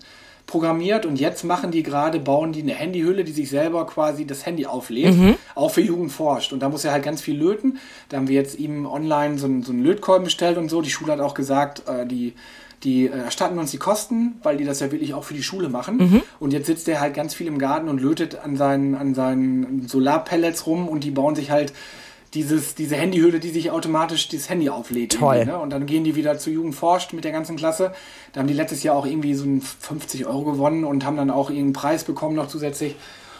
programmiert und jetzt machen die gerade, bauen die eine Handyhülle, die sich selber quasi das Handy auflädt, mhm. auch für Jugend forscht. Und da muss er halt ganz viel löten. Da haben wir jetzt ihm online so einen, so einen Lötkolben bestellt und so. Die Schule hat auch gesagt, äh, die die äh, erstatten uns die Kosten, weil die das ja wirklich auch für die Schule machen. Mhm. Und jetzt sitzt er halt ganz viel im Garten und lötet an seinen, an seinen Solarpellets rum und die bauen sich halt dieses, diese Handyhülle, die sich automatisch das Handy auflädt.
Toll.
Ne? Und dann gehen die wieder zu Jugend forscht mit der ganzen Klasse. Da haben die letztes Jahr auch irgendwie so 50 Euro gewonnen und haben dann auch irgendeinen Preis bekommen noch zusätzlich.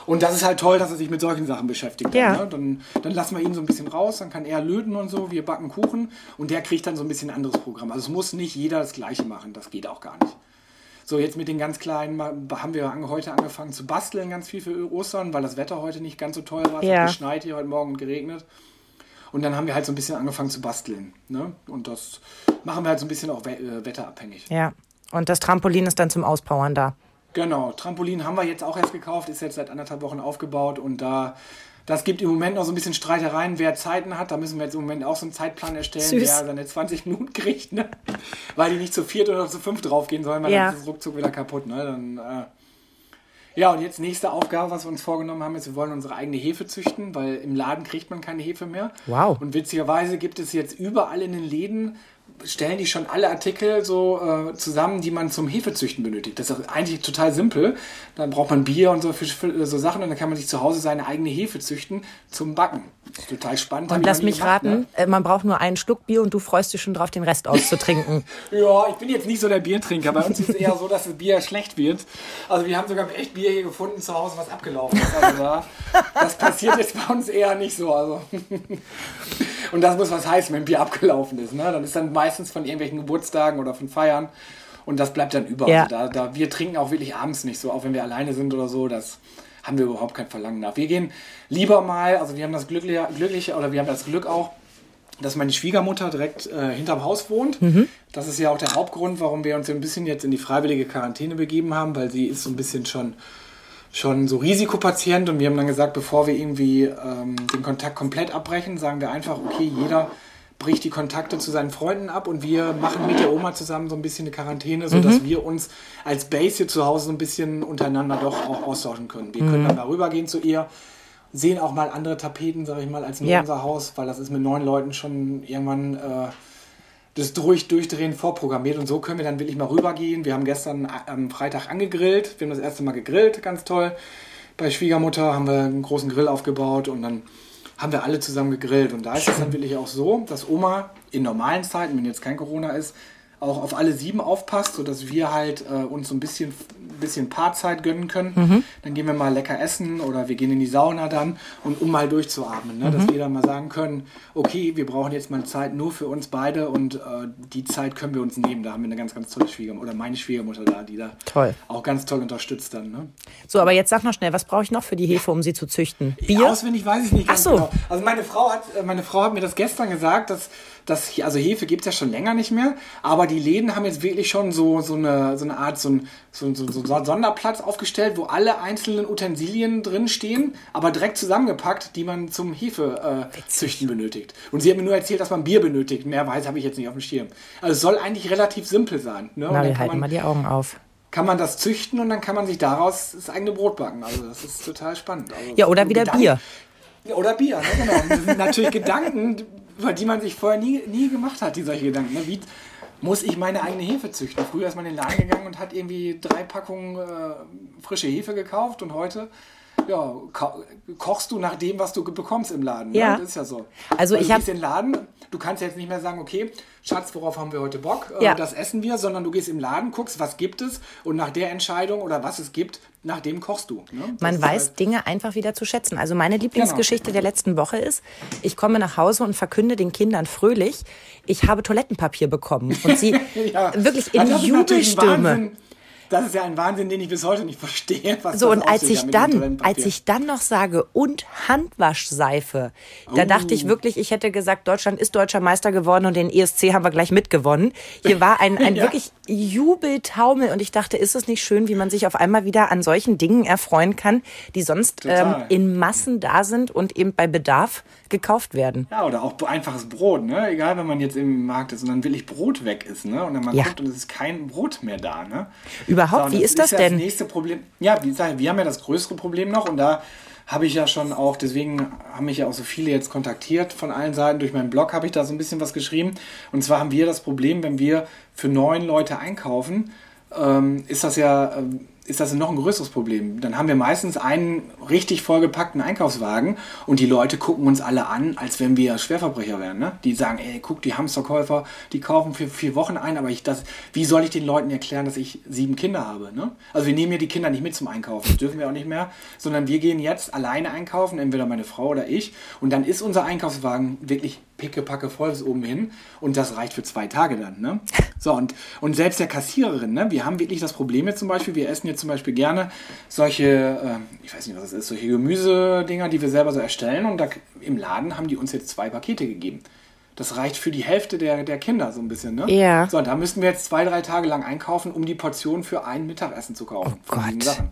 Und das ist halt toll, dass er sich mit solchen Sachen beschäftigt.
Ja.
ne? dann, dann lassen wir ihn so ein bisschen raus, dann kann er löten und so, wir backen Kuchen und der kriegt dann so ein bisschen ein anderes Programm. Also es muss nicht jeder das gleiche machen, das geht auch gar nicht. So, jetzt mit den ganz kleinen haben wir heute angefangen zu basteln, ganz viel für Ostern, weil das Wetter heute nicht ganz so toll war. Es
ja.
hat geschneit hier heute Morgen und geregnet. Und dann haben wir halt so ein bisschen angefangen zu basteln. Ne? Und das machen wir halt so ein bisschen auch äh, wetterabhängig.
Ja. Und das Trampolin ist dann zum Auspowern da.
Genau, Trampolin haben wir jetzt auch erst gekauft, ist jetzt seit anderthalb Wochen aufgebaut und da das gibt im Moment noch so ein bisschen Streitereien, wer Zeiten hat. Da müssen wir jetzt im Moment auch so einen Zeitplan erstellen,
Süß.
wer seine 20 Minuten kriegt, ne? Weil die nicht zu viert oder zu fünf draufgehen sollen, weil
Ja.
dann ist es ruckzuck wieder kaputt. Ne? Dann, äh ja, und jetzt nächste Aufgabe, was wir uns vorgenommen haben, ist, wir wollen unsere eigene Hefe züchten, weil im Laden kriegt man keine Hefe mehr.
Wow.
Und witzigerweise gibt es jetzt überall in den Läden stellen die schon alle Artikel so äh, zusammen, die man zum Hefezüchten benötigt. Das ist eigentlich total simpel. Dann braucht man Bier und so, für, für, so Sachen und dann kann man sich zu Hause seine eigene Hefe züchten zum Backen. Das ist total spannend.
Und lass mich
gemacht,
raten,
ne?
man braucht nur einen Schluck Bier und du freust dich schon drauf, den Rest auszutrinken.
Ja, ich bin jetzt nicht so der Biertrinker. Bei uns ist es eher so, dass das Bier schlecht wird. Also wir haben sogar echt Bier hier gefunden zu Hause, was abgelaufen ist. Also da, das passiert jetzt bei uns eher nicht so. Also. Und das muss was heißen, wenn Bier abgelaufen ist. Ne? Dann ist dann meistens von irgendwelchen Geburtstagen oder von Feiern. Und das bleibt dann über.
Ja.
Also da, da, wir trinken auch wirklich abends nicht so, auch wenn wir alleine sind oder so. Das haben wir überhaupt kein Verlangen nach. Wir gehen lieber mal, also wir haben das Glückliche, Glückliche oder wir haben das Glück auch, dass meine Schwiegermutter direkt äh, hinterm Haus wohnt. Das ist ja auch der Hauptgrund, warum wir uns ein bisschen jetzt in die freiwillige Quarantäne begeben haben, weil sie ist so ein bisschen schon, schon so Risikopatient und wir haben dann gesagt, bevor wir irgendwie ähm, den Kontakt komplett abbrechen, sagen wir einfach, okay, jeder bricht die Kontakte zu seinen Freunden ab und wir machen mit der Oma zusammen so ein bisschen eine Quarantäne, sodass wir uns als Base hier zu Hause so ein bisschen untereinander doch auch austauschen können. Wir können dann da rübergehen zu ihr, sehen auch mal andere Tapeten, sage ich mal, als nur
Ja.
unser Haus, weil das ist mit neun Leuten schon irgendwann äh, das durch, Durchdrehen vorprogrammiert und so können wir dann wirklich mal rübergehen. Wir haben gestern am Freitag angegrillt, wir haben das erste Mal gegrillt, ganz toll. Bei Schwiegermutter haben wir einen großen Grill aufgebaut und dann haben wir alle zusammen gegrillt. Und da ist es dann wirklich auch so, dass Oma in normalen Zeiten, wenn jetzt kein Corona ist, auch auf alle sieben aufpasst, sodass wir halt äh, uns so ein bisschen, bisschen Paarzeit gönnen können. Dann gehen wir mal lecker essen oder wir gehen in die Sauna dann und um mal durchzuatmen, ne? dass wir dann mal sagen können, okay, wir brauchen jetzt mal Zeit nur für uns beide und äh, die Zeit können wir uns nehmen. Da haben wir eine ganz, ganz tolle Schwiegermutter oder meine Schwiegermutter da, die da
Toll.
auch ganz toll unterstützt dann. Ne?
So, aber jetzt sag noch schnell, was brauche ich noch für die Hefe, um sie zu züchten? Bier?
Auswendig weiß ich nicht
Ach so.
genau. Also meine Frau hat, äh, meine Frau hat mir das gestern gesagt, dass, dass also Hefe gibt es ja schon länger nicht mehr, aber die Läden haben jetzt wirklich schon so, so, eine, so eine Art, so ein, so, so, so einen Sonderplatz aufgestellt, wo alle einzelnen Utensilien drin stehen, aber direkt zusammengepackt, die man zum Hefe äh, züchten benötigt. Und sie hat mir nur erzählt, dass man Bier benötigt. Mehr weiß habe ich jetzt nicht auf dem Schirm. Also es soll eigentlich relativ simpel sein. Ne?
Na,
dann
wir halten
man,
mal die Augen auf.
kann man das züchten und dann kann man sich daraus das eigene Brot backen. Also das ist total spannend. Also
Ja, oder wieder
Gedanken-
Bier.
ja, Oder Bier, ne? genau. Und Das sind natürlich Gedanken, über die man sich vorher nie, nie gemacht hat, die solche Gedanken. Ne? Wie muss ich meine eigene Hefe züchten? Früher ist man in den Laden gegangen und hat irgendwie drei Packungen äh, frische Hefe gekauft und heute ja, ko kochst du nach dem, was du bekommst im Laden.
Ja.
Ne? Das ist ja so.
Also
Weil
ich
du
hab-
gehst in den Laden, du kannst jetzt nicht mehr sagen, okay, Schatz, worauf haben wir heute Bock? Äh,
Ja.
Das essen wir, sondern du gehst im Laden, guckst, was gibt es und nach der Entscheidung oder was es gibt, nach dem kochst du. Ne?
Man weiß
halt-
Dinge einfach wieder zu schätzen. Also meine Lieblingsgeschichte der letzten Woche ist, ich komme nach Hause und verkünde den Kindern fröhlich, ich habe Toilettenpapier bekommen. Und sie
Ja.
wirklich in
ein
Jubelstürme.
Das ist ja ein Wahnsinn, den ich bis heute nicht verstehe.
So, und als ich dann, als ich dann noch sage, und Handwaschseife, da dachte ich oh. wirklich, ich hätte gesagt, Deutschland ist deutscher Meister geworden und den ESC haben wir gleich mitgewonnen. Hier war ein, ein ja. wirklich Jubeltaumel und ich dachte, ist es nicht schön, wie man sich auf einmal wieder an solchen Dingen erfreuen kann, die sonst ähm, in Massen da sind und eben bei Bedarf gekauft werden.
Ja, oder auch einfaches Brot, ne? Egal, wenn man jetzt im Markt ist und dann will ich Brot weg ist, ne? Und dann man ja. guckt und es ist kein Brot mehr da, ne?
Überhaupt, so, wie ist das, ist ja denn?
Das nächste Problem. Ja, wie gesagt, wir haben ja das größere Problem noch und da habe ich ja schon auch, deswegen haben mich ja auch so viele jetzt kontaktiert von allen Seiten. Durch meinen Blog habe ich da so ein bisschen was geschrieben. Und zwar haben wir das Problem, wenn wir für neun Leute einkaufen, ähm, ist das ja ähm, ist das noch ein größeres Problem. Dann haben wir meistens einen richtig vollgepackten Einkaufswagen und die Leute gucken uns alle an, als wenn wir Schwerverbrecher wären. Ne? Die sagen, ey, guck, die Hamsterkäufer, die kaufen für vier Wochen ein, aber ich das, wie soll ich den Leuten erklären, dass ich sieben Kinder habe? Ne? Also wir nehmen ja die Kinder nicht mit zum Einkaufen, das dürfen wir auch nicht mehr, sondern wir gehen jetzt alleine einkaufen, entweder meine Frau oder ich, und dann ist unser Einkaufswagen wirklich pickepacke voll bis oben hin und das reicht für zwei Tage dann. Ne? So, und, und selbst der Kassiererin, ne? wir haben wirklich das Problem jetzt zum Beispiel, wir essen jetzt zum Beispiel gerne solche, äh, ich weiß nicht, was das ist, solche Gemüsedinger, die wir selber so erstellen und da, im Laden haben die uns jetzt zwei Pakete gegeben. Das reicht für die Hälfte der, der Kinder so ein bisschen, ne?
Ja.
So, und da müssten wir jetzt zwei, drei Tage lang einkaufen, um die Portion für ein Mittagessen zu kaufen.
Oh Gott.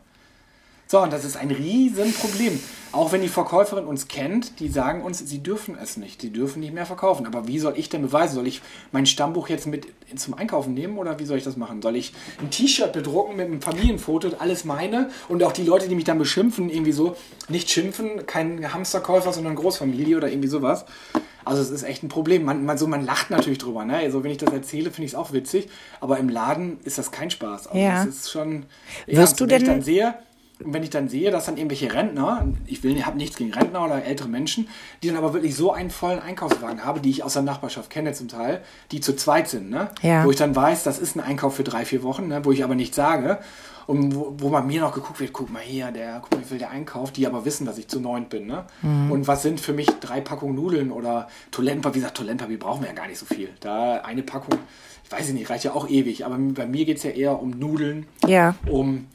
So, und das ist ein Riesenproblem. Auch wenn die Verkäuferin uns kennt, die sagen uns, sie dürfen es nicht, sie dürfen nicht mehr verkaufen. Aber wie soll ich denn beweisen? Soll ich mein Stammbuch jetzt mit zum Einkaufen nehmen oder wie soll ich das machen? Soll ich ein T-Shirt bedrucken mit einem Familienfoto, alles meine und auch die Leute, die mich dann beschimpfen, irgendwie so, nicht schimpfen, kein Hamsterkäufer, sondern Großfamilie oder irgendwie sowas. Also es ist echt ein Problem. Man, man, so, man lacht natürlich drüber. Ne? Also wenn ich das erzähle, finde ich es auch witzig. Aber im Laden ist das kein Spaß. Also
ja.
Das ist schon.
Wirst du denn?
Dann sehe, wenn ich dann sehe, dass dann irgendwelche Rentner, ich will, habe nichts gegen Rentner oder ältere Menschen, die dann aber wirklich so einen vollen Einkaufswagen haben, die ich aus der Nachbarschaft kenne zum Teil, die zu zweit sind, ne?
Ja.
wo ich dann weiß, das ist ein Einkauf für drei, vier Wochen, ne? wo ich aber nichts sage. Und wo, wo man mir noch geguckt wird, guck mal hier, der, guck mal, wie viel der einkauft, die aber wissen, dass ich zu neun bin. Ne? Mhm. Und was sind für mich drei Packungen Nudeln oder Toilettenpapier? Wie gesagt, Toilettenpapier brauchen wir ja gar nicht so viel. Da eine Packung, ich weiß nicht, reicht ja auch ewig, aber bei mir geht es ja eher um Nudeln,
ja.
um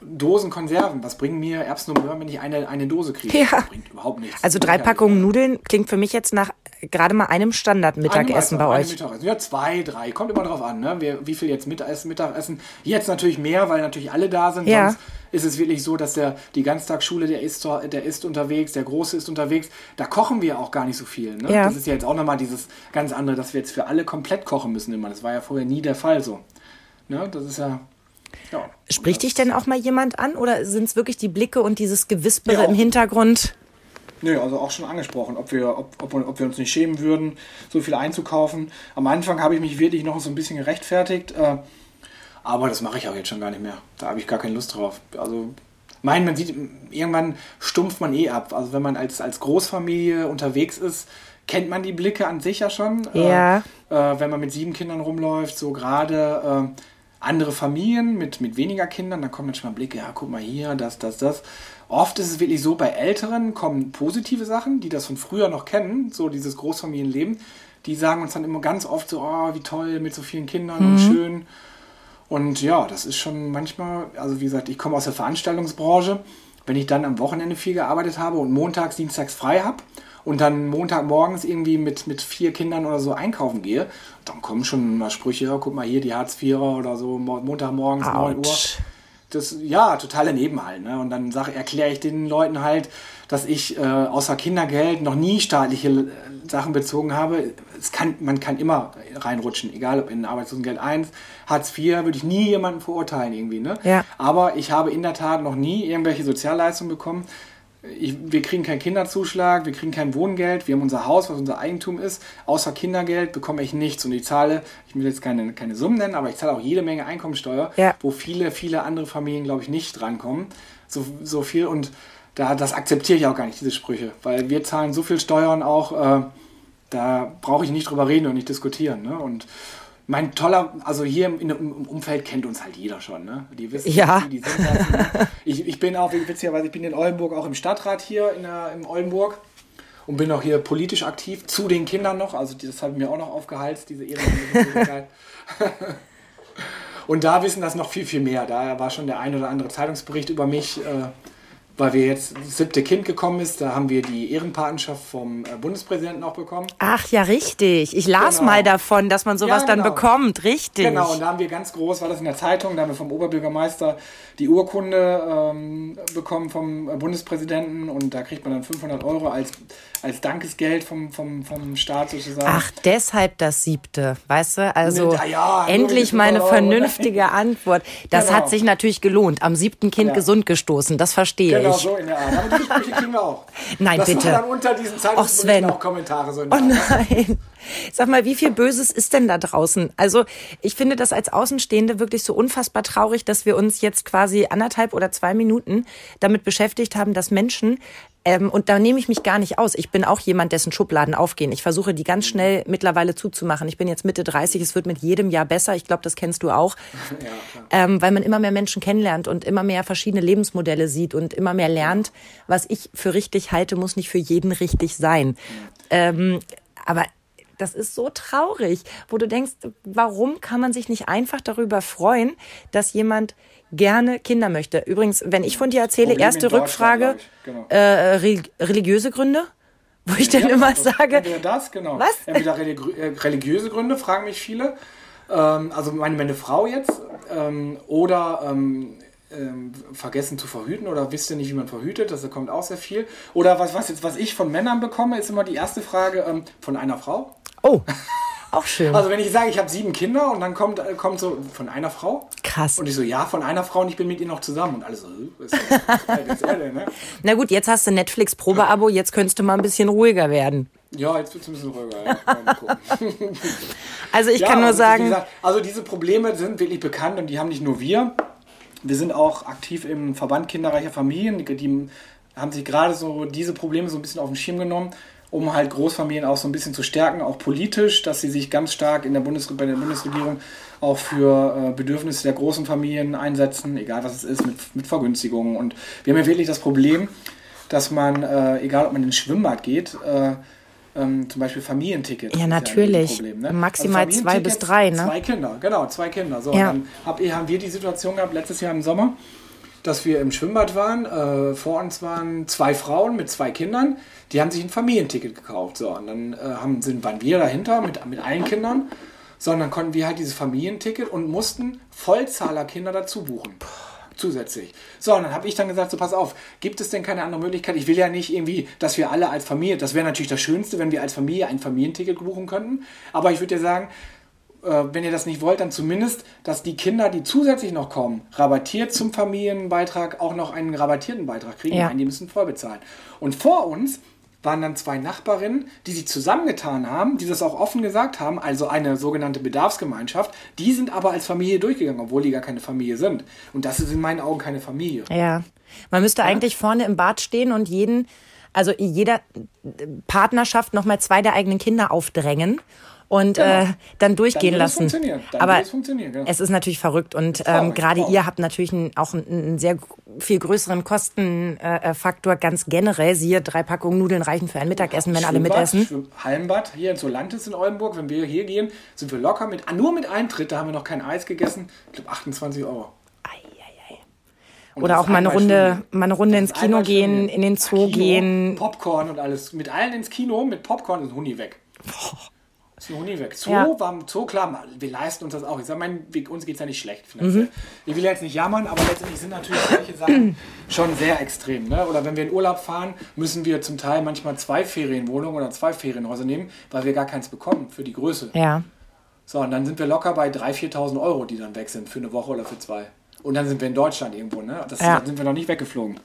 Dosen Konserven. Was bringen mir Erbsen und Möhren, wenn ich eine, eine Dose kriege?
Ja.
Das bringt überhaupt nichts.
Also drei Packungen Nudeln klingt für mich jetzt nach gerade mal einem Standard-Mittagessen bei euch.
Mittagessen. Ja, zwei, drei. Kommt immer drauf an, ne? Wie, wie viel jetzt Mittagessen, Mittagessen. Jetzt natürlich mehr, weil natürlich alle da sind.
Ja.
Sonst ist es wirklich so, dass der, die Ganztagsschule, der ist, der ist unterwegs, der Große ist unterwegs. Da kochen wir auch gar nicht so viel. Ne?
Ja.
Das ist ja jetzt auch nochmal dieses ganz andere, dass wir jetzt für alle komplett kochen müssen immer. Das war ja vorher nie der Fall so. Ne? Das ist ja
ja, Spricht dich denn auch mal jemand an oder sind es wirklich die Blicke und dieses Gewispere ja, im Hintergrund?
Nö, also auch schon angesprochen, ob wir, ob, ob, ob, wir uns nicht schämen würden, so viel einzukaufen. Am Anfang habe ich mich wirklich noch so ein bisschen gerechtfertigt, äh, aber das mache ich auch jetzt schon gar nicht mehr. Da habe ich gar keine Lust drauf. Also, mein, man sieht, irgendwann stumpft man eh ab. Also, wenn man als, als Großfamilie unterwegs ist, kennt man die Blicke an sich ja schon.
Ja.
Äh, äh, wenn man mit sieben Kindern rumläuft, so gerade äh, andere Familien mit, mit weniger Kindern, da kommen manchmal Blicke, ja, guck mal hier, das, das, das. Oft ist es wirklich so, bei Älteren kommen positive Sachen, die das von früher noch kennen, so dieses Großfamilienleben. Die sagen uns dann immer ganz oft so, oh, wie toll mit so vielen Kindern mhm. und schön. Und ja, das ist schon manchmal, also wie gesagt, ich komme aus der Veranstaltungsbranche. Wenn ich dann am Wochenende viel gearbeitet habe und montags, dienstags frei habe und dann Montagmorgens irgendwie mit, mit vier Kindern oder so einkaufen gehe, dann kommen schon mal Sprüche, guck mal hier die Hartz-Vierer oder so, Montagmorgens Ouch. 9 Uhr. Das, ja, total daneben halt. Ne? Und dann erkläre ich den Leuten halt, dass ich äh, außer Kindergeld noch nie staatliche äh, Sachen bezogen habe. Es kann, man kann immer reinrutschen, egal ob in Arbeitslosengeld 1, Hartz IV, würde ich nie jemanden verurteilen irgendwie. Ne?
Ja.
Aber ich habe in der Tat noch nie irgendwelche Sozialleistungen bekommen ich, wir kriegen keinen Kinderzuschlag, wir kriegen kein Wohngeld, wir haben unser Haus, was unser Eigentum ist. Außer Kindergeld bekomme ich nichts. Und ich zahle, ich will jetzt keine, keine Summen nennen, aber ich zahle auch jede Menge Einkommensteuer,
ja.
wo viele, viele andere Familien, glaube ich, nicht drankommen. So, so viel. Und da, das akzeptiere ich auch gar nicht, diese Sprüche. Weil wir zahlen so viel Steuern auch, äh, da brauche ich nicht drüber reden und nicht diskutieren. Ne? Und mein toller, also hier im, im, Umfeld kennt uns halt jeder schon, ne? Die wissen,
ja.
die, die sind das, ne? ich, ich bin auch, witzigerweise, ich bin in Oldenburg auch im Stadtrat hier in der, im Oldenburg und bin auch hier politisch aktiv, zu den Kindern noch, also das hat mir auch noch aufgehalst, diese Ehrenamtlichkeit. Und da wissen das noch viel, viel mehr. Da war schon der ein oder andere Zeitungsbericht über mich. Äh, weil wir jetzt das siebte Kind gekommen ist, da haben wir die Ehrenpatenschaft vom äh, Bundespräsidenten auch bekommen.
Ach ja, richtig. Ich las genau. mal davon, dass man sowas ja, genau. dann bekommt, richtig.
Genau, und da haben wir ganz groß, war das in der Zeitung, da haben wir vom Oberbürgermeister die Urkunde ähm, bekommen vom äh, Bundespräsidenten und da kriegt man dann 500 Euro als, als Dankesgeld vom, vom, vom Staat sozusagen.
Ach, deshalb das siebte, weißt du? Also ja, ja, endlich mal eine vernünftige Antwort. Das genau. hat sich natürlich gelohnt. Am siebten Kind ja. gesund gestoßen, das verstehe ich. Genau, so in der Art. Aber die Sprüche kriegen wir auch. Nein,
das
bitte.
Dann unter diesen Zeitungsberichten auch Kommentare so in der
Oh nein. Sag mal, wie viel Böses ist denn da draußen? Also ich finde das als Außenstehende wirklich so unfassbar traurig, dass wir uns jetzt quasi anderthalb oder zwei Minuten damit beschäftigt haben, dass Menschen ähm, und da nehme ich mich gar nicht aus. Ich bin auch jemand, dessen Schubladen aufgehen. Ich versuche, die ganz schnell mittlerweile zuzumachen. Ich bin jetzt Mitte 30, es wird mit jedem Jahr besser. Ich glaube, das kennst du auch. Ja, ähm, weil man immer mehr Menschen kennenlernt und immer mehr verschiedene Lebensmodelle sieht und immer mehr lernt, was ich für richtig halte, muss nicht für jeden richtig sein. Ähm, aber das ist so traurig, wo du denkst, warum kann man sich nicht einfach darüber freuen, dass jemand gerne Kinder möchte? Übrigens, wenn ich von dir erzähle, Problem erste Rückfrage, genau. äh, religiöse Gründe? Wo ich ja, dann immer sage.
Entweder das, genau. Was? Entweder äh, religiöse Gründe, fragen mich viele. Ähm, also meine, meine Frau jetzt. Ähm, oder ähm, ähm, vergessen zu verhüten oder wisst ihr nicht, wie man verhütet? Das kommt auch sehr viel. Oder was, was, jetzt, was ich von Männern bekomme, ist immer die erste Frage ähm, von einer Frau.
Oh. Auch schön.
Also wenn ich sage, ich habe sieben Kinder und dann kommt, äh, kommt so von einer Frau.
Krass.
Und ich so, ja, von einer Frau und ich bin mit ihr noch zusammen. Und alles so, äh, ist das,
ist Alter, ne? Na gut, jetzt hast du Netflix Probeabo, jetzt könntest du mal ein bisschen ruhiger werden.
Ja, jetzt wird es ein bisschen ruhiger.
Also ich ja, kann nur also, sagen.
Gesagt, also diese Probleme sind wirklich bekannt und die haben nicht nur wir. Wir sind auch aktiv im Verband kinderreicher Familien. Die haben sich gerade so diese Probleme so ein bisschen auf den Schirm genommen um halt Großfamilien auch so ein bisschen zu stärken, auch politisch, dass sie sich ganz stark in der Bundes bei der Bundesregierung auch für äh, Bedürfnisse der großen Familien einsetzen, egal was es ist, mit, mit Vergünstigungen. Und wir haben ja wirklich das Problem, dass man, äh, egal ob man ins Schwimmbad geht, äh, ähm, zum Beispiel Familienticket.
Ja, natürlich. Ja Problem, ne? Maximal also zwei bis drei, ne?
Zwei Kinder, genau, zwei Kinder. So, ja. dann hab, haben wir die Situation gehabt letztes Jahr im Sommer, dass wir im Schwimmbad waren. Äh, vor uns waren zwei Frauen mit zwei Kindern, die haben sich ein Familienticket gekauft. So, und dann äh, haben, sind, waren wir dahinter mit, mit allen Kindern. So, und dann konnten wir halt dieses Familienticket und mussten Vollzahlerkinder dazu buchen. Zusätzlich. So, und dann habe ich dann gesagt, so pass auf, gibt es denn keine andere Möglichkeit? Ich will ja nicht irgendwie, dass wir alle als Familie, das wäre natürlich das Schönste, wenn wir als Familie ein Familienticket buchen könnten. Aber ich würde dir sagen, äh, wenn ihr das nicht wollt, dann zumindest, dass die Kinder, die zusätzlich noch kommen, rabattiert zum Familienbeitrag auch noch einen rabattierten Beitrag kriegen. Ja. Nein, die müssen voll bezahlen. Und vor uns waren dann zwei Nachbarinnen, die sich zusammengetan haben, die das auch offen gesagt haben, also eine sogenannte Bedarfsgemeinschaft. Die sind aber als Familie durchgegangen, obwohl die gar keine Familie sind. Und das ist in meinen Augen keine Familie.
Ja. Man müsste ja? eigentlich vorne im Bad stehen und jeden, also jeder Partnerschaft nochmal zwei der eigenen Kinder aufdrängen und genau. äh, dann durchgehen dann lassen.
Dann
Aber es, genau. es ist natürlich verrückt und ähm, gerade ihr habt natürlich ein, auch einen, einen, sehr viel größeren Kostenfaktor äh, ganz generell. Siehe, drei Packungen Nudeln reichen für ein Mittagessen, wenn alle mitessen.
Hallenbad hier in Solantis in Oldenburg, wenn wir hier gehen, sind wir locker mit, nur mit Eintritt, da haben wir noch kein Eis gegessen, ich glaube 28 Euro.
Oder auch mal eine Runde, mal eine Runde ins Kino gehen, in den Zoo Kino, gehen.
Popcorn und alles. Mit allen ins Kino, mit Popcorn ist Huni weg. Boah. Ein Huni weg. Zoo ja. war Zoo, klar, wir leisten uns das auch. Ich sage, mein, uns geht es ja nicht schlecht finanziell. Mhm. Ich will jetzt nicht jammern, aber letztendlich sind natürlich solche Sachen schon sehr extrem. Ne? Oder wenn wir in Urlaub fahren, müssen wir zum Teil manchmal zwei Ferienwohnungen oder zwei Ferienhäuser nehmen, weil wir gar keins bekommen für die Größe.
Ja.
So, und dann sind wir locker bei 3.000, 4.000 Euro, die dann weg sind für eine Woche oder für zwei. Und dann sind wir in Deutschland irgendwo, ne? Das ja. sind wir noch nicht weggeflogen.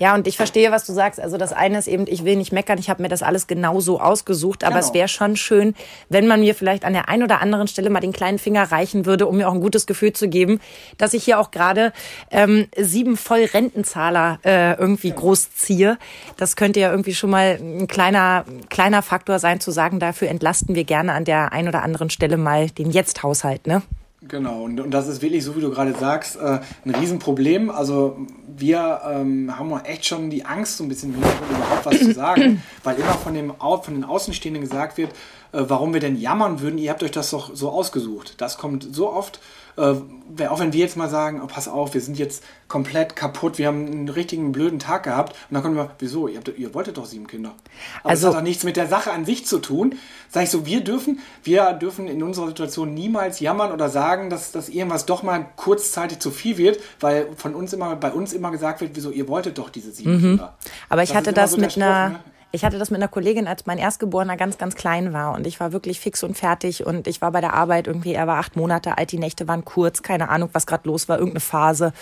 Ja, und ich verstehe, was du sagst. Also das eine ist eben, ich will nicht meckern, ich habe mir das alles genau so ausgesucht, aber genau. es wäre schon schön, wenn man mir vielleicht an der einen oder anderen Stelle mal den kleinen Finger reichen würde, um mir auch ein gutes Gefühl zu geben, dass ich hier auch gerade ähm, sieben Vollrentenzahler äh, irgendwie ja. großziehe. Das könnte ja irgendwie schon mal ein kleiner, kleiner Faktor sein, zu sagen, dafür entlasten wir gerne an der einen oder anderen Stelle mal den Jetzt-Haushalt, ne?
Genau, und, und das ist wirklich, so wie du gerade sagst, äh, ein Riesenproblem. Also wir ähm, haben echt schon die Angst, so ein bisschen überhaupt was zu sagen, weil immer von, dem, von den Außenstehenden gesagt wird, warum wir denn jammern würden, ihr habt euch das doch so ausgesucht. Das kommt so oft äh, auch wenn wir jetzt mal sagen, oh, pass auf, wir sind jetzt komplett kaputt, wir haben einen richtigen blöden Tag gehabt und dann kommen wir, wieso, ihr, habt, ihr wolltet doch sieben Kinder. Aber also, das hat doch nichts mit der Sache an sich zu tun. Sag ich so, wir dürfen, wir dürfen in unserer Situation niemals jammern oder sagen, dass, dass irgendwas doch mal kurzzeitig zu viel wird, weil von uns immer, bei uns immer gesagt wird, wieso, ihr wolltet doch diese sieben mhm. Kinder.
Aber ich das hatte das so mit einer, ne? Ich hatte das mit einer Kollegin, als mein Erstgeborener ganz, ganz klein war und ich war wirklich fix und fertig und ich war bei der Arbeit irgendwie, er war acht Monate alt, die Nächte waren kurz, keine Ahnung, was gerade los war, irgendeine Phase.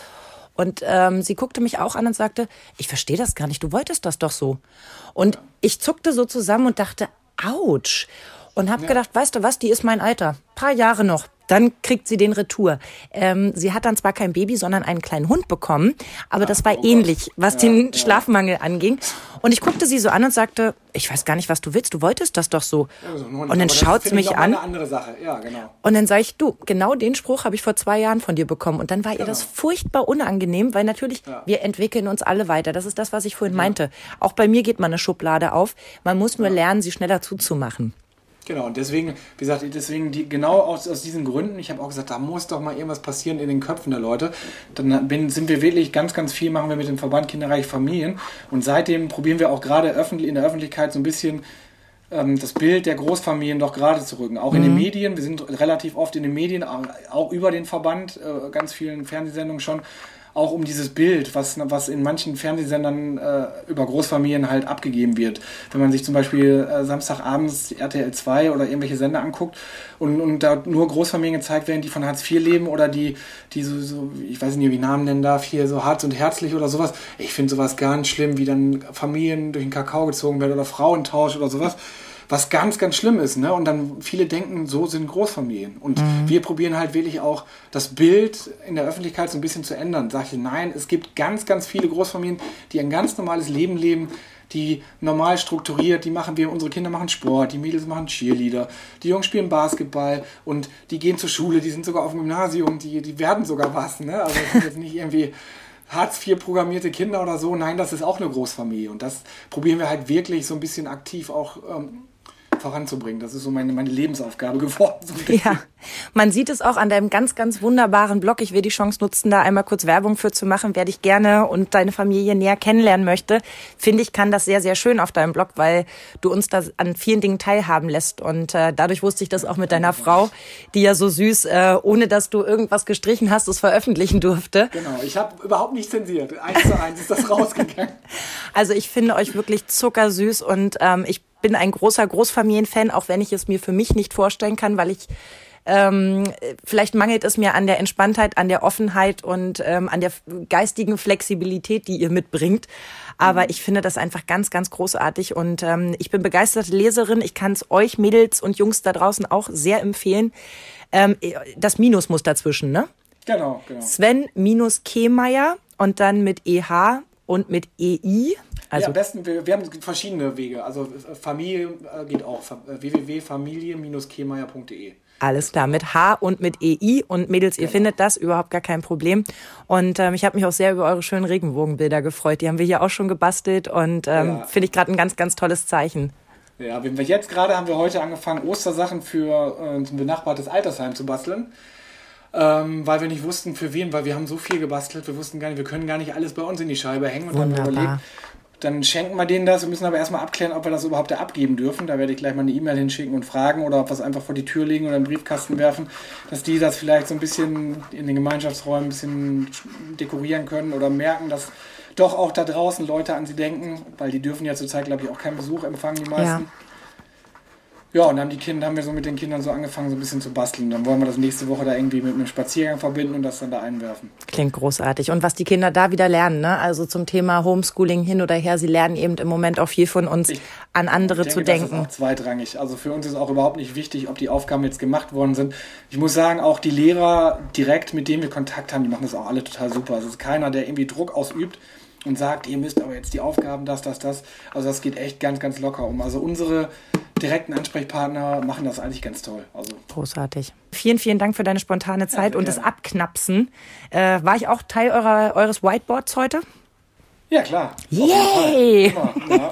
Und ähm, sie guckte mich auch an und sagte, ich verstehe das gar nicht, du wolltest das doch so. Und ich zuckte so zusammen und dachte, ouch. Und habe ja. gedacht, weißt du was, die ist mein Alter. Paar Jahre noch, dann kriegt sie den Retour. Ähm, sie hat dann zwar kein Baby, sondern einen kleinen Hund bekommen, aber das war oh ähnlich, was ja, den ja. Schlafmangel anging. Und ich guckte sie so an und sagte, ich weiß gar nicht, was du willst, du wolltest das doch so. Also, und dann schaut sie mich an.
Ja, genau.
Und dann sage ich, du, genau den Spruch habe ich vor zwei Jahren von dir bekommen. Und dann war genau. ihr das furchtbar unangenehm, weil natürlich, wir entwickeln uns alle weiter. Das ist das, was ich vorhin meinte. Auch bei mir geht man eine Schublade auf. Man muss nur lernen, sie schneller zuzumachen.
Genau, und deswegen, wie gesagt, deswegen die, genau aus, aus diesen Gründen, ich habe auch gesagt, da muss doch mal irgendwas passieren in den Köpfen der Leute. Dann bin, sind wir wirklich ganz, ganz viel, machen wir mit dem Verband Kinderreiche Familien. Und seitdem probieren wir auch gerade öffentlich, in der Öffentlichkeit so ein bisschen ähm, das Bild der Großfamilien doch gerade zu rücken. Auch mhm. in den mhm. Medien, wir sind relativ oft in den Medien, auch über den Verband, äh, ganz vielen Fernsehsendungen schon auch um dieses Bild, was, was in manchen Fernsehsendern äh, über Großfamilien halt abgegeben wird. Wenn man sich zum Beispiel äh, Samstagabends RTL 2 oder irgendwelche Sender anguckt und, und da nur Großfamilien gezeigt werden, die von Hartz IV leben oder die, die so, so ich weiß nicht, wie Namen nennen darf, hier so hart und herzlich oder sowas. Ich finde sowas ganz schlimm, wie dann Familien durch den Kakao gezogen werden oder Frauentausch oder sowas was ganz, ganz schlimm ist. Ne? Und dann viele denken, so sind Großfamilien. Und mhm. wir probieren halt wirklich auch das Bild in der Öffentlichkeit so ein bisschen zu ändern. Sag ich, nein, es gibt ganz, ganz viele Großfamilien, die ein ganz normales Leben leben, die normal strukturiert, die machen wir, unsere Kinder machen Sport, die Mädels machen Cheerleader, die Jungs spielen Basketball und die gehen zur Schule, die sind sogar auf dem Gymnasium, die, die werden sogar was, ne? Also das sind jetzt nicht irgendwie Hartz IV programmierte Kinder oder so, nein, das ist auch eine Großfamilie und das probieren wir halt wirklich so ein bisschen aktiv auch ähm, voranzubringen. Das ist so meine, meine Lebensaufgabe geworden. So
ja, man sieht es auch an deinem ganz, ganz wunderbaren Blog. Ich will die Chance nutzen, da einmal kurz Werbung für zu machen, wer dich gerne und deine Familie näher kennenlernen möchte. Finde ich, kann das sehr, sehr schön auf deinem Blog, weil du uns da an vielen Dingen teilhaben lässt. Und äh, dadurch wusste ich das auch mit deiner Frau, die ja so süß, äh, ohne dass du irgendwas gestrichen hast, es veröffentlichen durfte.
Genau, ich habe überhaupt nicht zensiert. Eins zu eins ist das rausgegangen.
Also ich finde euch wirklich zuckersüß und ähm, ich bin ein großer Großfamilienfan, auch wenn ich es mir für mich nicht vorstellen kann, weil ich ähm, vielleicht mangelt es mir an der Entspanntheit, an der Offenheit und ähm, an der geistigen Flexibilität, die ihr mitbringt. Aber mhm. ich finde das einfach ganz, ganz großartig und ähm, ich bin begeisterte Leserin. Ich kann es euch Mädels und Jungs da draußen auch sehr empfehlen. Ähm, das Minus muss dazwischen, ne?
Genau, genau.
Sven minus Kehmeier und dann mit EH und mit EI.
Also ja, am besten, wir, wir haben verschiedene Wege. Also äh, Familie äh, geht auch. Äh, www.familie-kemeier.de.
Alles klar, mit H und mit EI. Und Mädels, ihr genau. findet das, überhaupt gar kein Problem. Und ähm, ich habe mich auch sehr über eure schönen Regenbogenbilder gefreut. Die haben wir hier auch schon gebastelt und ähm, ja. finde ich gerade ein ganz, ganz tolles Zeichen.
Ja, wenn wir jetzt gerade haben wir heute angefangen, Ostersachen für äh, ein benachbartes Altersheim zu basteln ähm, weil wir nicht wussten, für wen, weil wir haben so viel gebastelt, wir wussten gar nicht, wir können gar nicht alles bei uns in die Scheibe hängen und Wunderbar. dann überlegt, dann schenken wir denen das. Wir müssen aber erstmal abklären, ob wir das überhaupt da abgeben dürfen. Da werde ich gleich mal eine E-Mail hinschicken und fragen oder ob wir es einfach vor die Tür legen oder in den Briefkasten werfen, dass die das vielleicht so ein bisschen in den Gemeinschaftsräumen ein bisschen dekorieren können oder merken, dass doch auch da draußen Leute an sie denken, weil die dürfen ja zurzeit, glaube ich, auch keinen Besuch empfangen, die meisten. Ja. Ja, und dann haben die Kinder, haben wir so mit den Kindern so angefangen, so ein bisschen zu basteln. Dann wollen wir das nächste Woche da irgendwie mit einem Spaziergang verbinden und das dann da einwerfen.
Klingt großartig. Und was die Kinder da wieder lernen, ne? Also zum Thema Homeschooling hin oder her, sie lernen eben im Moment auch viel von uns, ich, an andere denke, zu denken. Das ist
auch zweitrangig. Also für uns ist auch überhaupt nicht wichtig, ob die Aufgaben jetzt gemacht worden sind. Ich muss sagen, auch die Lehrer direkt, mit denen wir Kontakt haben, die machen das auch alle total super. Es ist keiner, der irgendwie Druck ausübt und sagt, ihr müsst aber jetzt die Aufgaben, das, das, das. Also das geht echt ganz, ganz locker um. Also unsere direkten Ansprechpartner machen das eigentlich ganz toll. Also
Großartig. Vielen, vielen Dank für deine spontane Zeit ja, und das Abknapsen. Äh, war ich auch Teil eurer, eures Whiteboards heute?
Ja, klar.
Yay!
Ja.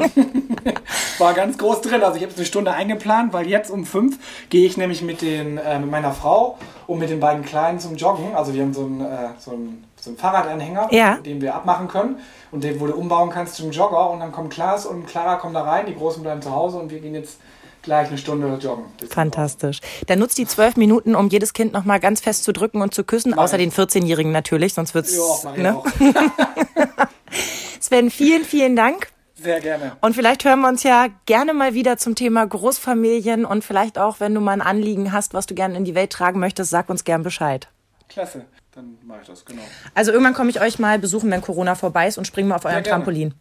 War ganz groß drin. Also ich habe eine Stunde eingeplant, weil jetzt um fünf gehe ich nämlich mit, den, äh, mit meiner Frau und mit den beiden Kleinen zum Joggen. Also wir haben so einen, äh, so einen, so einen Fahrradanhänger,
ja.
den wir abmachen können und den, wo du umbauen kannst zum Jogger. Und dann kommt Klaas und Clara kommen da rein, die Großen bleiben zu Hause und wir gehen jetzt gleich eine Stunde joggen.
Fantastisch. Dann nutzt die zwölf Minuten, um jedes Kind noch mal ganz fest zu drücken und zu küssen, Mach außer den 14-Jährigen natürlich, sonst wird's.
Ja,
ne? Sven, vielen, vielen Dank.
Sehr gerne.
Und vielleicht hören wir uns ja gerne mal wieder zum Thema Großfamilien und vielleicht auch, wenn du mal ein Anliegen hast, was du gerne in die Welt tragen möchtest, sag uns gern Bescheid.
Klasse, dann mache ich das, genau.
Also irgendwann komme ich euch mal besuchen, wenn Corona vorbei ist und springen wir auf eurem Trampolin.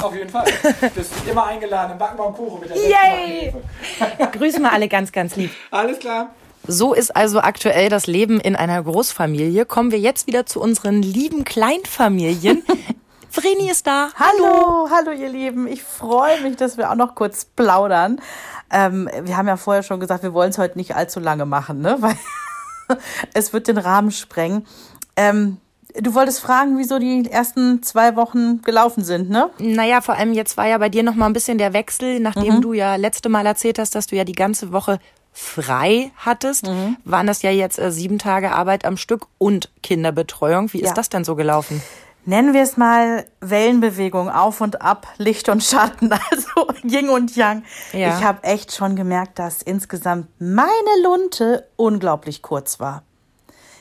Auf jeden Fall. Du bist immer eingeladen im Backen Kuchen mit der
Yay! Grüßen wir alle ganz, ganz lieb.
Alles klar.
So ist also aktuell das Leben in einer Großfamilie. Kommen wir jetzt wieder zu unseren lieben Kleinfamilien. Vreni ist da.
Hallo, hallo ihr Lieben. Ich freue mich, dass wir auch noch kurz plaudern. Ähm, wir haben ja vorher schon gesagt, wir wollen es heute nicht allzu lange machen, ne? weil es wird den Rahmen sprengen. Ähm, du wolltest fragen, wieso die ersten zwei Wochen gelaufen sind, ne?
Naja, vor allem jetzt war ja bei dir noch mal ein bisschen der Wechsel, nachdem mhm. du ja letzte Mal erzählt hast, dass du ja die ganze Woche frei hattest, mhm. waren das ja jetzt äh, sieben Tage Arbeit am Stück und Kinderbetreuung. Wie ja. ist das denn so gelaufen?
Nennen wir es mal Wellenbewegung, auf und ab, Licht und Schatten, also Yin und Yang. Ja. Ich habe echt schon gemerkt, dass insgesamt meine Lunte unglaublich kurz war.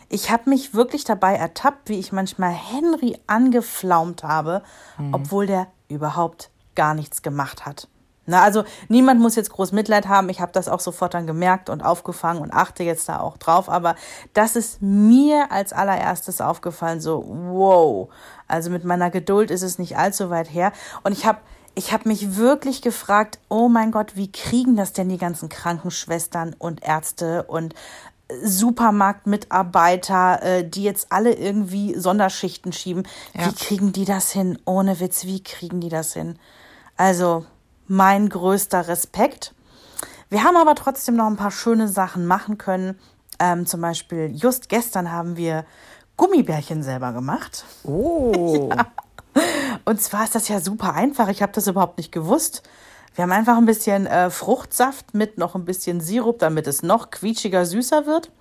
Ich habe mich wirklich dabei ertappt, wie ich manchmal Henry angeflaumt habe, mhm. obwohl der überhaupt gar nichts gemacht hat. Na, also niemand muss jetzt groß Mitleid haben. Ich habe das auch sofort dann gemerkt und aufgefangen und achte jetzt da auch drauf. Aber das ist mir als allererstes aufgefallen, so wow. Also mit meiner Geduld ist es nicht allzu weit her. Und ich habe ich habe mich wirklich gefragt, oh mein Gott, wie kriegen das denn die ganzen Krankenschwestern und Ärzte und Supermarktmitarbeiter, äh, die jetzt alle irgendwie Sonderschichten schieben. Ja. Wie kriegen die das hin? Ohne Witz, wie kriegen die das hin? Also, mein größter Respekt. Wir haben aber trotzdem noch ein paar schöne Sachen machen können. Ähm, zum Beispiel, just gestern haben wir Gummibärchen selber gemacht.
Oh. ja.
Und zwar ist das ja super einfach. Ich habe das überhaupt nicht gewusst. Wir haben einfach ein bisschen äh, Fruchtsaft mit noch ein bisschen Sirup, damit es noch quietschiger, süßer wird.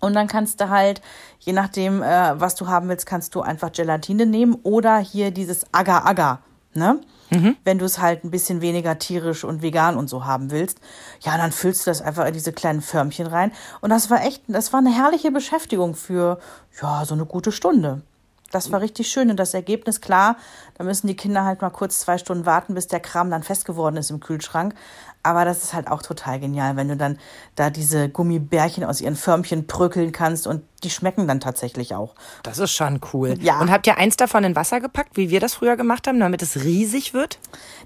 Und dann kannst du halt, je nachdem, äh, was du haben willst, kannst du einfach Gelatine nehmen oder hier dieses Agar-Agar. Ne? Mhm. Wenn du es halt ein bisschen weniger tierisch und vegan und so haben willst, ja, dann füllst du das einfach in diese kleinen Förmchen rein. Und das war echt, das war eine herrliche Beschäftigung für, ja, so eine gute Stunde. Das war richtig schön und das Ergebnis klar. Da müssen die Kinder halt mal kurz zwei Stunden warten, bis der Kram dann fest geworden ist im Kühlschrank. Aber das ist halt auch total genial, wenn du dann da diese Gummibärchen aus ihren Förmchen prökeln kannst und die schmecken dann tatsächlich auch.
Das ist schon cool.
Ja.
Und habt ihr eins davon in Wasser gepackt, wie wir das früher gemacht haben, damit es riesig wird?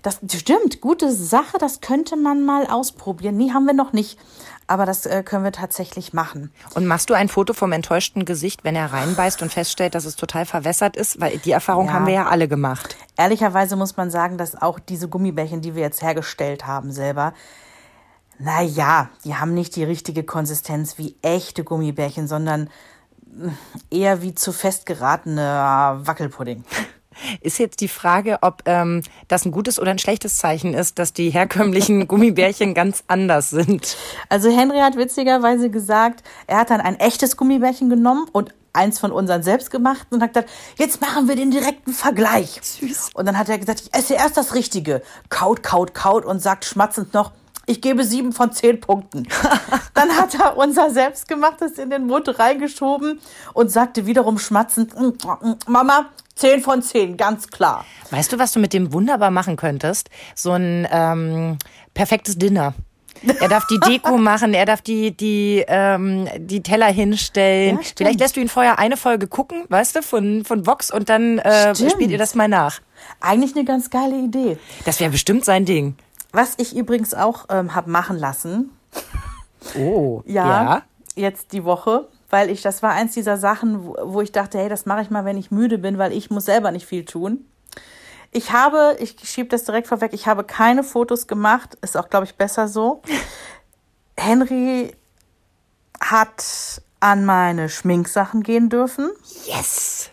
Das stimmt, gute Sache, das könnte man mal ausprobieren. Nee, haben wir noch nicht aber das äh, können wir tatsächlich machen.
Und machst du ein Foto vom enttäuschten Gesicht, wenn er reinbeißt und feststellt, dass es total verwässert ist? Weil die Erfahrung ja. haben wir ja alle gemacht.
Ehrlicherweise muss man sagen, dass auch diese Gummibärchen, die wir jetzt hergestellt haben selber, naja, die haben nicht die richtige Konsistenz wie echte Gummibärchen, sondern eher wie zu fest geratener Wackelpudding.
Ist jetzt die Frage, ob ähm, das ein gutes oder ein schlechtes Zeichen ist, dass die herkömmlichen Gummibärchen ganz anders sind.
Also Henry hat witzigerweise gesagt, er hat dann ein echtes Gummibärchen genommen und eins von unseren selbstgemachten und hat gesagt, jetzt machen wir den direkten Vergleich.
Süß.
Und dann hat er gesagt, ich esse erst das Richtige. Kaut, kaut, kaut und sagt schmatzend noch, ich gebe sieben von zehn Punkten. Dann hat er unser Selbstgemachtes in den Mund reingeschoben und sagte wiederum schmatzend, mm, mm, Mama, zehn von zehn, ganz klar.
Weißt du, was du mit dem wunderbar machen könntest? So ein ähm, perfektes Dinner. Er darf die Deko machen, er darf die, die, ähm, die Teller hinstellen. Ja, Vielleicht lässt du ihn vorher eine Folge gucken, weißt du, von, von Vox und dann äh, spielt ihr das mal nach.
Eigentlich eine ganz geile Idee.
Das wäre bestimmt sein Ding.
Was ich übrigens auch ähm, habe machen lassen.
Oh,
ja, ja. Jetzt die Woche, weil ich, das war eins dieser Sachen, wo, wo ich dachte, hey, das mache ich mal, wenn ich müde bin, weil ich muss selber nicht viel tun. Ich habe, ich schiebe das direkt vorweg, ich habe keine Fotos gemacht. Ist auch, glaube ich, besser so. Henry hat an meine Schminksachen gehen dürfen.
Yes!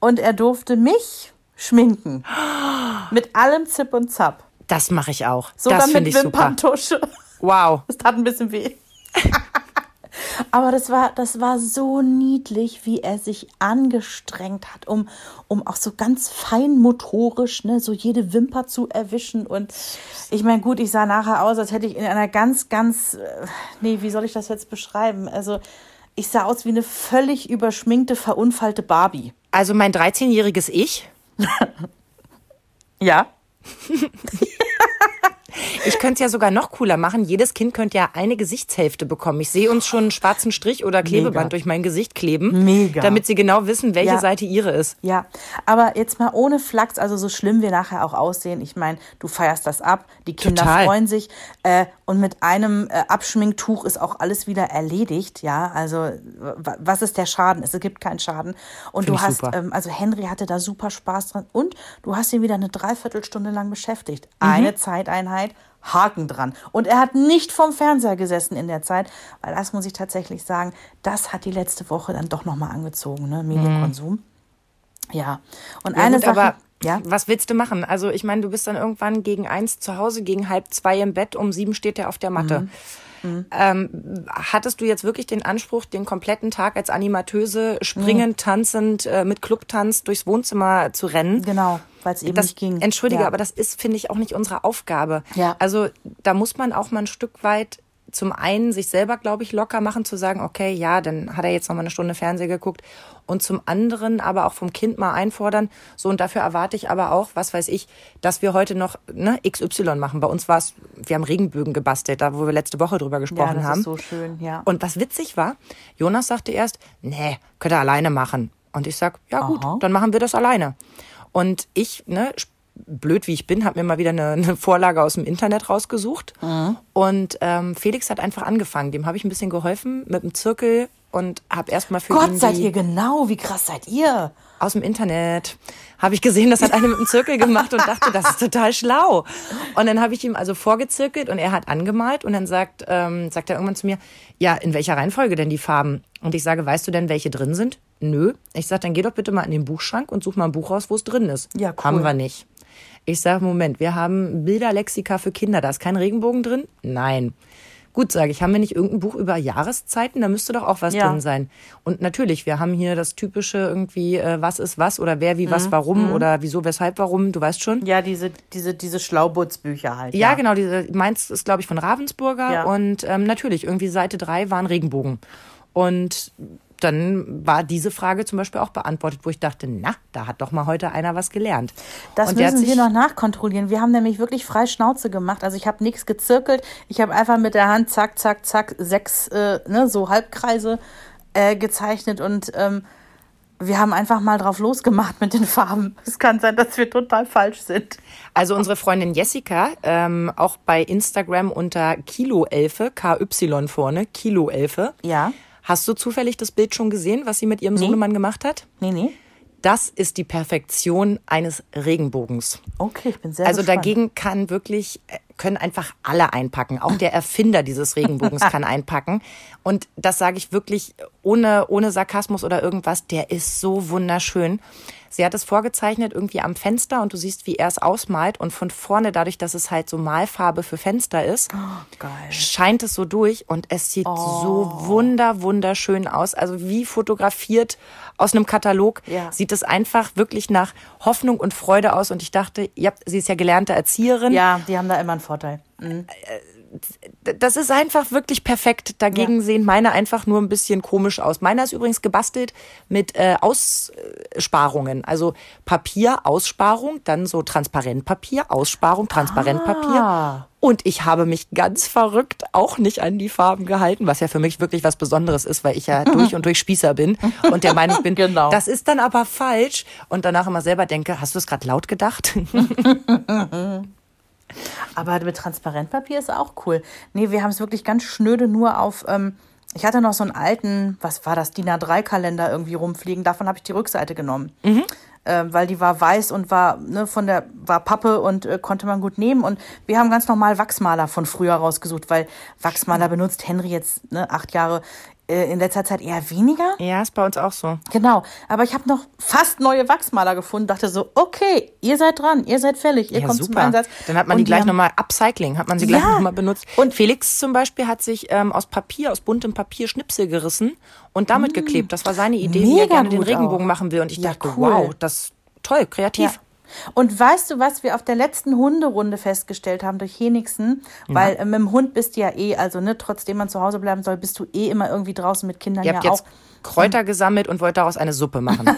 Und er durfte mich schminken. Mit allem Zip und Zap.
Das mache ich auch.
Sogar
das
mit
finde ich super.
Wimperntusche.
Wow.
Das tat ein bisschen weh. Aber das war, das war so niedlich, wie er sich angestrengt hat, um, um auch so ganz feinmotorisch, ne, so jede Wimper zu erwischen. Und ich meine, gut, ich sah nachher aus, als hätte ich in einer ganz, ganz, äh, nee, wie soll ich das jetzt beschreiben? Also, ich sah aus wie eine völlig überschminkte, verunfallte Barbie.
Also mein 13-jähriges Ich,
Ja.
ich könnte es ja sogar noch cooler machen. Jedes Kind könnte ja eine Gesichtshälfte bekommen. Ich sehe uns schon einen schwarzen Strich oder Klebeband
Mega.
durch mein Gesicht kleben.
Mega.
Damit sie genau wissen, welche
Ja.
Seite ihre ist.
Ja, aber jetzt mal ohne Flachs, also so schlimm wir nachher auch aussehen. Ich meine, du feierst das ab, die Kinder
Total.
freuen sich äh, und mit einem äh, Abschminktuch ist auch alles wieder erledigt. Ja, also wa- was ist der Schaden? Es gibt keinen Schaden. Und
Find
du hast, ähm, also Henry hatte da super Spaß dran und du hast ihn wieder eine Dreiviertelstunde lang beschäftigt.
Mhm.
Eine Zeiteinheit. Haken dran. Und er hat nicht vom Fernseher gesessen in der Zeit, weil das muss ich tatsächlich sagen, das hat die letzte Woche dann doch nochmal angezogen, ne? Medienkonsum. Ja. Und
Mhm. Ja,
eine
gut,
Sache. Ja.
was willst du machen? Also ich meine, du bist dann irgendwann gegen eins zu Hause, gegen halb zwei im Bett, um sieben steht er auf der Matte.
Mhm.
Ähm, hattest du jetzt wirklich den Anspruch, den kompletten Tag als Animateuse springend, tanzend, äh, mit Clubtanz durchs Wohnzimmer zu rennen?
Genau, weil es eben
das,
nicht ging.
Entschuldige,
ja.
aber das ist, finde ich, auch nicht unsere Aufgabe.
Ja.
Also da muss man auch mal ein Stück weit zum einen sich selber, glaube ich, locker machen, zu sagen, okay, ja, dann hat er jetzt noch mal eine Stunde Fernsehen geguckt. Und zum anderen aber auch vom Kind mal einfordern. So, und dafür erwarte ich aber auch, was weiß ich, dass wir heute noch ne, XY machen. Bei uns war es, wir haben Regenbögen gebastelt, da wo wir letzte Woche drüber
ja,
gesprochen
das
haben.
ist so schön, ja.
Und was witzig war, Jonas sagte erst, nee, könnt ihr alleine machen. Und ich sag, ja gut,
Aha.
dann machen wir das alleine. Und ich, ne, blöd wie ich bin, habe mir mal wieder eine, eine Vorlage aus dem Internet rausgesucht.
Mhm.
Und ähm, Felix hat einfach angefangen. Dem habe ich ein bisschen geholfen mit dem Zirkel und habe erstmal für ihn
Gott, seid
die,
ihr genau, wie krass seid ihr?
aus dem Internet habe ich gesehen, das hat eine mit dem Zirkel gemacht und dachte, das ist total schlau. Und dann habe ich ihm also vorgezirkelt und er hat angemalt und dann sagt, ähm, sagt er irgendwann zu mir, ja, in welcher Reihenfolge denn die Farben? Und ich sage, weißt du denn, welche drin sind? Nö. Ich sage, dann geh doch bitte mal in den Buchschrank und such mal ein Buch raus, wo es drin ist.
Ja, cool.
Haben wir nicht. Ich sage, Moment, wir haben Bilderlexika für Kinder, da ist kein Regenbogen drin? Nein. Gut, sage ich, haben wir nicht irgendein Buch über Jahreszeiten? Da müsste doch auch was
Ja.
drin sein. Und natürlich, wir haben hier das typische irgendwie, äh, was ist was oder wer wie
Mhm.
was warum oder wieso, weshalb, warum, du weißt schon.
Ja, diese, diese, diese Schlaubutzbücher halt.
Ja, genau, diese, meins ist, glaube ich, von Ravensburger
Ja.
und ähm, natürlich, irgendwie Seite 3 waren Regenbogen. Und dann war diese Frage zum Beispiel auch beantwortet, wo ich dachte, na, da hat doch mal heute einer was gelernt.
Das
und
müssen wir noch nachkontrollieren. Wir haben nämlich wirklich frei Schnauze gemacht. Also ich habe nichts gezirkelt. Ich habe einfach mit der Hand zack, zack, zack, sechs äh, ne, so Halbkreise äh, gezeichnet und ähm, wir haben einfach mal drauf losgemacht mit den Farben. Es kann sein, dass wir total falsch sind.
Also unsere Freundin Jessica, ähm, auch bei Instagram unter Kiloelfe, KY vorne, Kiloelfe.
Ja.
Hast du zufällig das Bild schon gesehen, was sie mit ihrem Sohnemann gemacht hat?
Nee, nee.
Das ist die Perfektion eines Regenbogens.
Okay, ich bin sehr
Also
gespannt.
dagegen kann wirklich, äh, können einfach alle einpacken. Auch der Erfinder dieses Regenbogens kann einpacken. Und das sage ich wirklich ohne, ohne Sarkasmus oder irgendwas. Der ist so wunderschön. Sie hat es vorgezeichnet irgendwie am Fenster und du siehst, wie er es ausmalt. Und von vorne, dadurch, dass es halt so Malfarbe für Fenster ist,
Geil.
scheint es so durch und es sieht so wunder, wunderschön aus. Also wie fotografiert aus einem Katalog
Ja.
sieht es einfach wirklich nach Hoffnung und Freude aus. Und ich dachte, ja, sie ist ja gelernte Erzieherin.
Ja, die haben da immer einen Vorteil. Mhm.
Das ist einfach wirklich perfekt. Dagegen sehen meine einfach nur ein bisschen komisch aus. Meiner ist übrigens gebastelt mit äh, Aussparungen. Also Papier, Aussparung, dann so Transparentpapier, Aussparung, Transparentpapier.
Ah.
Und ich habe mich ganz verrückt auch nicht an die Farben gehalten, was ja für mich wirklich was Besonderes ist, weil ich ja durch und durch Spießer bin und der Meinung bin,
Genau.
das ist dann aber falsch. Und danach immer selber denke, hast du es gerade laut gedacht?
Aber mit Transparentpapier ist auch cool. Nee, wir haben es wirklich ganz schnöde nur auf. Ähm, ich hatte noch so einen alten, was war das, DIN A3-Kalender irgendwie rumfliegen. Davon habe ich die Rückseite genommen. äh, weil die war weiß und war ne, von der war Pappe und äh, konnte man gut nehmen. Und wir haben ganz normal Wachsmaler von früher rausgesucht, weil Wachsmaler benutzt Henry jetzt ne, acht Jahre in letzter Zeit eher weniger.
Ja, ist bei uns auch so.
Genau, aber ich habe noch fast neue Wachsmaler gefunden, dachte so, okay, ihr seid dran, ihr seid fällig, ihr
Ja,
kommt zum
super.
Einsatz.
Dann hat man
Und
die gleich
haben-
nochmal Upcycling, hat man sie gleich
Ja.
nochmal benutzt. Und Felix zum Beispiel hat sich ähm, aus Papier, aus buntem Papier Schnipsel gerissen und damit geklebt. Das war seine Idee, wie er
Mm. Mega
gerne den Regenbogen
auch.
machen will. Und ich
Ja,
dachte,
cool.
wow, das ist toll, kreativ.
Ja. Und weißt du, was wir auf der letzten Hunderunde festgestellt haben durch Henigsen? Weil äh, mit dem Hund bist du ja eh, also ne, trotzdem man zu Hause bleiben soll, bist du eh immer irgendwie draußen mit Kindern
Ihr
ja
habt jetzt
auch.
Kräuter gesammelt und wollt daraus eine Suppe machen.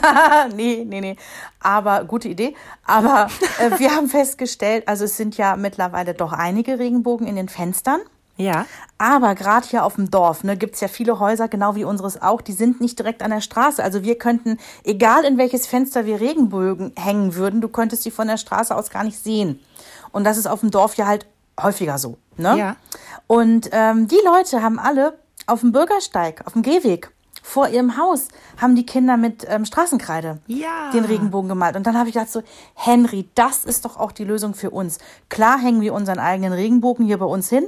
Nee, nee, nee. Aber gute Idee. Aber äh, wir haben festgestellt, also es sind ja mittlerweile doch einige Regenbogen in den Fenstern.
Ja.
Aber gerade hier auf dem Dorf ne, gibt's ja viele Häuser, genau wie unseres auch, die sind nicht direkt an der Straße. Also wir könnten, egal in welches Fenster wir Regenbögen hängen würden, du könntest die von der Straße aus gar nicht sehen. Und das ist auf dem Dorf ja halt häufiger so. Ne?
Ja.
Und ähm, die Leute haben alle auf dem Bürgersteig, auf dem Gehweg, vor ihrem Haus, haben die Kinder mit ähm, Straßenkreide
Ja.
den Regenbogen gemalt. Und dann habe ich gedacht so, Henry, das ist doch auch die Lösung für uns. Klar hängen wir unseren eigenen Regenbogen hier bei uns hin,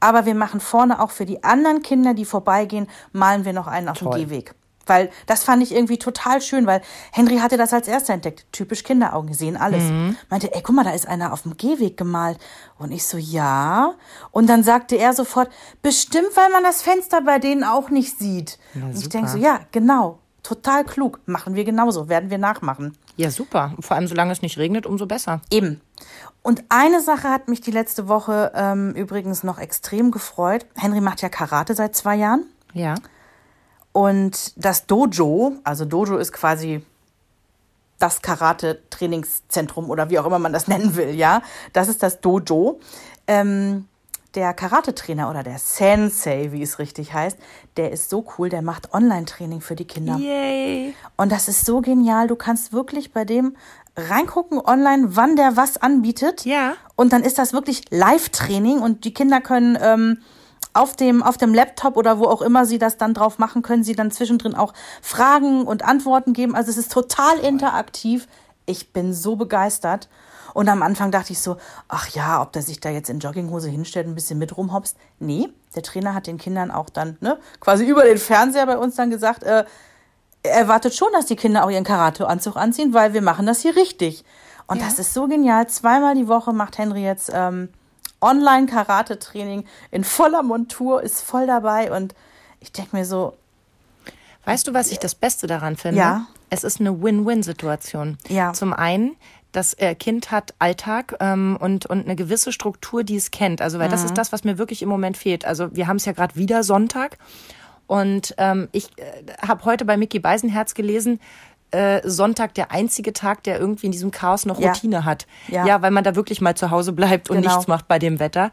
aber wir machen vorne auch für die anderen Kinder, die vorbeigehen, malen wir noch einen auf dem
Toll.
Gehweg. Weil das fand ich irgendwie total schön, weil Henry hatte das als erster entdeckt. Typisch Kinderaugen, die sehen alles. Meinte, ey, guck mal, da ist einer auf dem Gehweg gemalt. Und ich so, ja. Und dann sagte er sofort, bestimmt, weil man das Fenster bei denen auch nicht sieht. Und ich denke so, ja, genau. Total klug. Machen wir genauso. Werden wir nachmachen.
Ja, super. Vor allem, solange es nicht regnet, umso besser.
Eben. Und eine Sache hat mich die letzte Woche ähm, übrigens noch extrem gefreut. Henry macht ja Karate seit zwei Jahren.
Ja.
Und das Dojo, also Dojo ist quasi das Karate-Trainingszentrum oder wie auch immer man das nennen will, ja. Das ist das Dojo. Ähm, der Karate-Trainer oder der Sensei, wie es richtig heißt, der ist so cool, der macht Online-Training für die Kinder.
Yay.
Und das ist so genial. Du kannst wirklich bei dem reingucken online, wann der was anbietet.
Ja.
Und dann ist das wirklich Live-Training und die Kinder können ähm, auf dem, auf dem Laptop oder wo auch immer sie das dann drauf machen, können sie dann zwischendrin auch Fragen und Antworten geben. Also es ist total interaktiv. Ich bin so begeistert. Und am Anfang dachte ich so, ach ja, ob der sich da jetzt in Jogginghose hinstellt, ein bisschen mit rumhopst. Nee, der Trainer hat den Kindern auch dann ne, quasi über den Fernseher bei uns dann gesagt, äh, er erwartet schon, dass die Kinder auch ihren Karateanzug anziehen, weil wir machen das hier richtig. Und das ist so genial. Zweimal die Woche macht Henry jetzt ähm, Online-Karate-Training in voller Montur, ist voll dabei. Und ich denke mir so,
Weißt du, was ich das Beste daran finde?
Ja.
Es ist eine Win-Win-Situation.
Ja.
Zum einen, das äh, Kind hat Alltag ähm, und, und eine gewisse Struktur, die es kennt. Also, weil das
Mhm.
ist das, was mir wirklich im Moment fehlt. Also, wir haben es ja gerade wieder Sonntag. Und ähm, ich äh, habe heute bei Mickey Beisenherz gelesen, äh, Sonntag der einzige Tag, der irgendwie in diesem Chaos noch
Ja.
Routine hat.
Ja.
ja, weil man da wirklich mal zu Hause bleibt und
Genau.
nichts macht bei dem Wetter.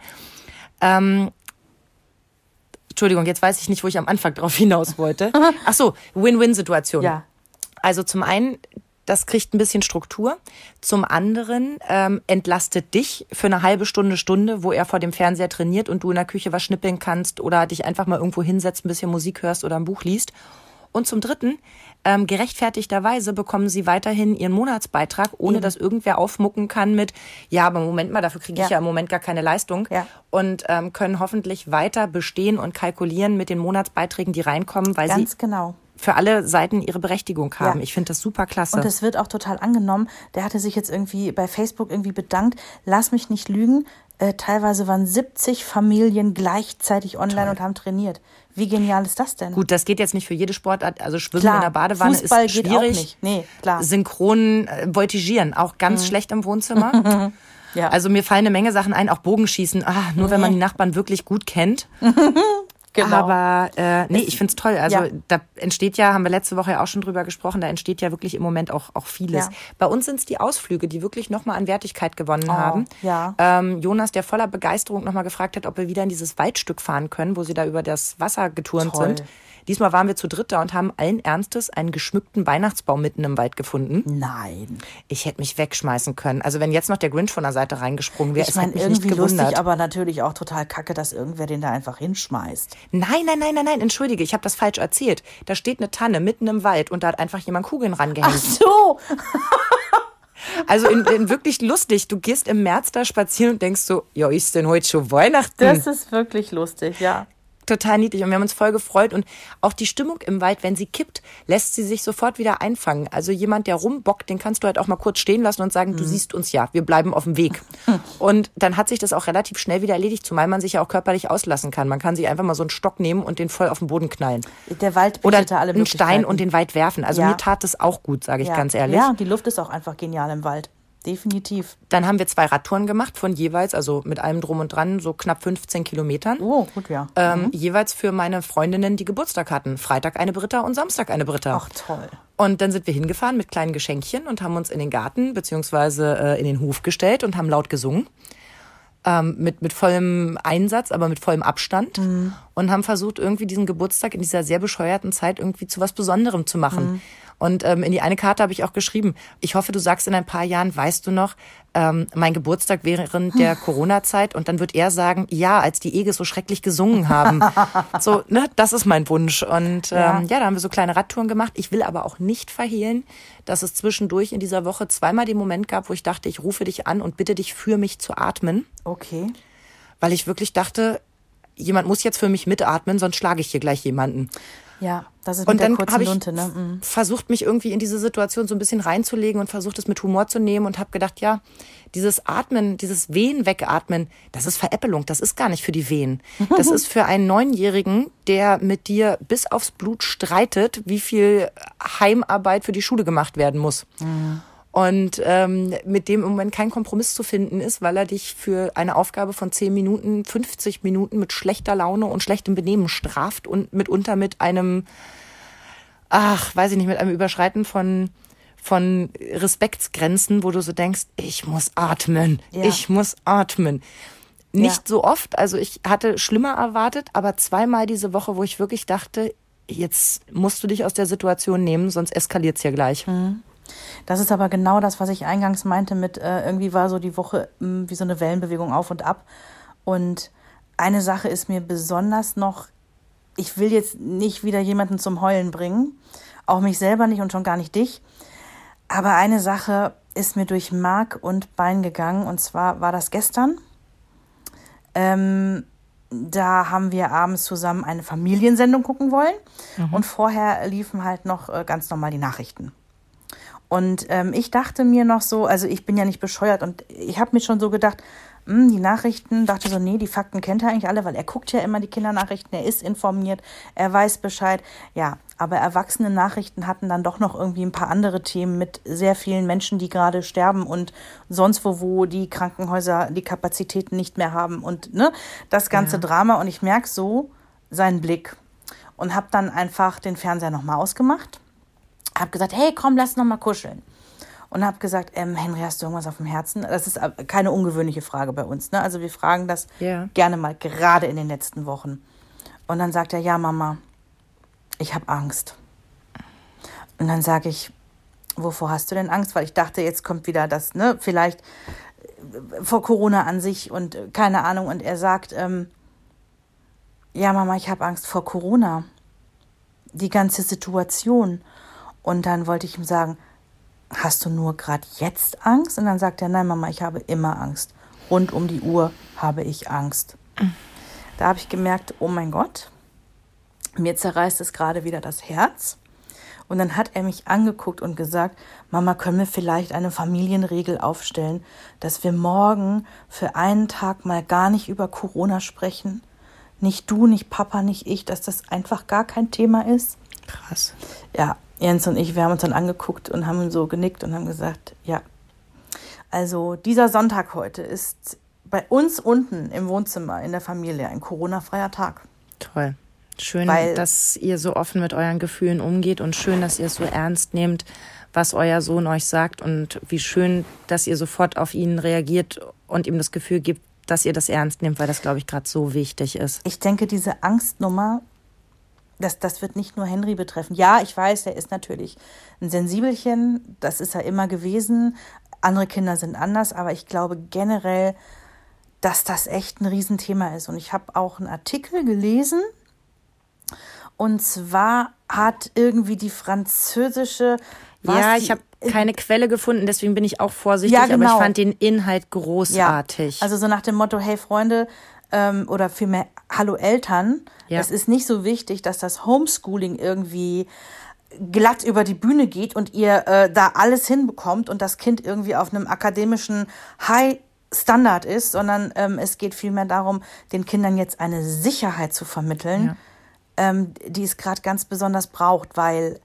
Ähm, Entschuldigung, jetzt weiß ich nicht, wo ich am Anfang drauf hinaus wollte. Ach so, Win-Win-Situation.
ja,
Also zum einen, das kriegt ein bisschen Struktur. Zum anderen ähm, entlastet dich für eine halbe Stunde, Stunde, wo er vor dem Fernseher trainiert und du in der Küche was schnippeln kannst oder dich einfach mal irgendwo hinsetzt, ein bisschen Musik hörst oder ein Buch liest. Und zum dritten, ähm, gerechtfertigterweise bekommen sie weiterhin ihren Monatsbeitrag, ohne dass irgendwer aufmucken kann mit, ja, aber Moment mal, dafür kriege ich
Ja.
ja im Moment gar keine Leistung.
Ja.
Und ähm, können hoffentlich weiter bestehen und kalkulieren mit den Monatsbeiträgen, die reinkommen, weil
ganz
sie
genau.
für alle Seiten ihre Berechtigung haben.
Ja.
Ich finde das super klasse.
Und es wird auch total angenommen. Der hatte sich jetzt irgendwie bei Facebook irgendwie bedankt. Lass mich nicht lügen. Äh, teilweise waren 70 Familien gleichzeitig online und haben trainiert. Wie genial ist das denn?
Gut, das geht jetzt nicht für jede Sportart. Also Schwimmen
Klar,
in der Badewanne
Fußball
ist
geht
schwierig.
auch nicht. Nee, klar. Mhm.
Synchron äh, voltigieren, auch ganz schlecht im Wohnzimmer.
Ja.
Also mir fallen eine Menge Sachen ein, auch Bogenschießen. Ah, nur wenn man die Nachbarn wirklich gut kennt.
genau.
Aber äh, nee, ich find's toll. Also
Ja.
da entsteht ja, haben wir letzte Woche ja auch schon drüber gesprochen, da entsteht ja wirklich im Moment auch, auch vieles.
Ja.
Bei uns sind's die Ausflüge, die wirklich nochmal an Wertigkeit gewonnen haben.
Oh, ja.
Ähm, Jonas, der voller Begeisterung nochmal gefragt hat, ob wir wieder in dieses Waldstück fahren können, wo sie da über das Wasser geturnt
Toll.
sind. Diesmal waren wir zu dritt da und haben allen Ernstes einen geschmückten Weihnachtsbaum mitten im Wald gefunden.
Nein.
Ich hätte mich wegschmeißen können. Also wenn jetzt noch der Grinch von der Seite reingesprungen wäre,
Ich
es
meine,
hätte mich nicht
irgendwie
gewundert.
lustig, aber natürlich auch total kacke, dass irgendwer den da einfach hinschmeißt.
Nein, nein, nein, nein, nein, entschuldige, ich habe das falsch erzählt. Da steht eine Tanne mitten im Wald und da hat einfach jemand Kugeln rangehängt.
Ach so.
Also in, in wirklich lustig. Du gehst im März da spazieren und denkst so, ja, ist denn heute schon Weihnachten?
Das ist wirklich lustig, ja
total niedlich und wir haben uns voll gefreut und auch die Stimmung im Wald, wenn sie kippt, lässt sie sich sofort wieder einfangen. Also jemand, der rumbockt, den kannst du halt auch mal kurz stehen lassen und sagen, mhm. du siehst uns ja, wir bleiben auf dem Weg. und dann hat sich das auch relativ schnell wieder erledigt, zumal man sich ja auch körperlich auslassen kann. Man kann sich einfach mal so einen Stock nehmen und den voll auf den Boden knallen.
Der Wald
oder alle einen Stein und den weit werfen. Also ja. mir tat das auch gut, sage ich
ja.
ganz ehrlich.
Ja, die Luft ist auch einfach genial im Wald. Definitiv.
Dann haben wir zwei Radtouren gemacht von jeweils, also mit allem drum und dran, so knapp 15 Kilometern.
Oh, gut, ja.
Ähm, mhm. Jeweils für meine Freundinnen, die Geburtstag hatten. Freitag eine Britta und Samstag eine Britta.
Ach, toll.
Und dann sind wir hingefahren mit kleinen Geschenkchen und haben uns in den Garten beziehungsweise äh, in den Hof gestellt und haben laut gesungen. Ähm, mit, mit vollem Einsatz, aber mit vollem Abstand. Mhm. Und haben versucht, irgendwie diesen Geburtstag in dieser sehr bescheuerten Zeit irgendwie zu was Besonderem zu machen. Mhm. Und ähm, in die eine Karte habe ich auch geschrieben, ich hoffe, du sagst in ein paar Jahren, weißt du noch, ähm, mein Geburtstag während der Corona-Zeit und dann wird er sagen, ja, als die Ege so schrecklich gesungen haben. so, ne, das ist mein Wunsch. Und ähm, ja. ja, da haben wir so kleine Radtouren gemacht. Ich will aber auch nicht verhehlen, dass es zwischendurch in dieser Woche zweimal den Moment gab, wo ich dachte, ich rufe dich an und bitte dich für mich zu atmen.
Okay.
Weil ich wirklich dachte, jemand muss jetzt für mich mitatmen, sonst schlage ich hier gleich jemanden.
Ja, das ist
und
mit
dann
der kurzen
ich
Lunte, ne? Mhm.
versucht mich irgendwie in diese Situation so ein bisschen reinzulegen und versucht es mit Humor zu nehmen und habe gedacht, ja, dieses Atmen, dieses Wehen wegatmen, das ist Veräppelung, das ist gar nicht für die Wehen. Das ist für einen Neunjährigen, der mit dir bis aufs Blut streitet, wie viel Heimarbeit für die Schule gemacht werden muss. Mhm und ähm, mit dem im Moment kein Kompromiss zu finden ist, weil er dich für eine Aufgabe von 10 Minuten, 50 Minuten mit schlechter Laune und schlechtem Benehmen straft und mitunter mit einem, ach, weiß ich nicht, mit einem Überschreiten von von Respektsgrenzen, wo du so denkst, ich muss atmen, ja. ich muss atmen. Nicht ja. so oft, also ich hatte schlimmer erwartet, aber zweimal diese Woche, wo ich wirklich dachte, jetzt musst du dich aus der Situation nehmen, sonst eskaliert's hier gleich.
Mhm. Das ist aber genau das, was ich eingangs meinte mit, äh, irgendwie war so die Woche mh, hm, wie so eine Wellenbewegung auf und ab. Und eine Sache ist mir besonders noch, ich will jetzt nicht wieder jemanden zum Heulen bringen, auch mich selber nicht und schon gar nicht dich. Aber eine Sache ist mir durch Mark und Bein gegangen und zwar war das gestern. Ähm, da haben wir abends zusammen eine Familiensendung gucken wollen mhm. und vorher liefen halt noch äh, ganz normal die Nachrichten. Und ähm, ich dachte mir noch so, also ich bin ja nicht bescheuert und ich habe mir schon so gedacht, mh, hm, die Nachrichten, dachte so, nee, die Fakten kennt er eigentlich alle, weil er guckt ja immer die Kindernachrichten, er ist informiert, er weiß Bescheid. Ja, aber erwachsene Nachrichten hatten dann doch noch irgendwie ein paar andere Themen mit sehr vielen Menschen, die gerade sterben und sonst wo, wo die Krankenhäuser die Kapazitäten nicht mehr haben und ne, das ganze ja. Drama. Und ich merke so seinen Blick und habe dann einfach den Fernseher nochmal ausgemacht habe gesagt, hey, komm, lass noch mal kuscheln. Und habe gesagt, ähm, Henry, hast du irgendwas auf dem Herzen? Das ist keine ungewöhnliche Frage bei uns. Ne? Also wir fragen das yeah. gerne mal, gerade in den letzten Wochen. Und dann sagt er, ja, Mama, ich habe Angst. Und dann sage ich, wovor hast du denn Angst? Weil ich dachte, jetzt kommt wieder das, ne, vielleicht äh, vor Corona an sich und äh, keine Ahnung. Und er sagt, ähm, ja, Mama, ich habe Angst vor Corona. Die ganze Situation. Und dann wollte ich ihm sagen, hast du nur gerade jetzt Angst? Und dann sagt er, nein, Mama, ich habe immer Angst. Rund um die Uhr habe ich Angst. Da habe ich gemerkt, oh mein Gott, mir zerreißt es gerade wieder das Herz. Und dann hat er mich angeguckt und gesagt, Mama, können wir vielleicht eine Familienregel aufstellen, dass wir morgen für einen Tag mal gar nicht über Corona sprechen? Nicht du, nicht Papa, nicht ich, dass das einfach gar kein Thema ist?
Krass.
Ja, Jens und ich, wir haben uns dann angeguckt und haben so genickt und haben gesagt, ja. Also dieser Sonntag heute ist bei uns unten im Wohnzimmer in der Familie ein Corona-freier Tag.
Toll. Schön, Weil, dass ihr so offen mit euren Gefühlen umgeht und schön, dass ihr es so ernst nehmt, was euer Sohn euch sagt und wie schön, dass ihr sofort auf ihn reagiert und ihm das Gefühl gibt, dass ihr das ernst nehmt, weil das, glaube ich, gerade so wichtig ist.
Ich denke, diese Angstnummer das, das wird nicht nur Henry betreffen. Ja, ich weiß, er ist natürlich ein Sensibelchen, das ist er immer gewesen. Andere Kinder sind anders, aber ich glaube generell, dass das echt ein Riesenthema ist. Und ich habe auch einen Artikel gelesen, Und zwar hat irgendwie die französische.
Ja, ich habe keine Quelle gefunden, deswegen bin ich auch vorsichtig,
Ja,
aber
genau.
ich fand den Inhalt großartig.
Also so nach dem Motto, hey Freunde, ähm, oder vielmehr, hallo Eltern,
Ja.
es ist nicht so wichtig, dass das Homeschooling irgendwie glatt über die Bühne geht und ihr äh, da alles hinbekommt und das Kind irgendwie auf einem akademischen High Standard ist, sondern ähm, es geht vielmehr darum, den Kindern jetzt eine Sicherheit zu vermitteln, ähm, die es gerade ganz besonders braucht, weil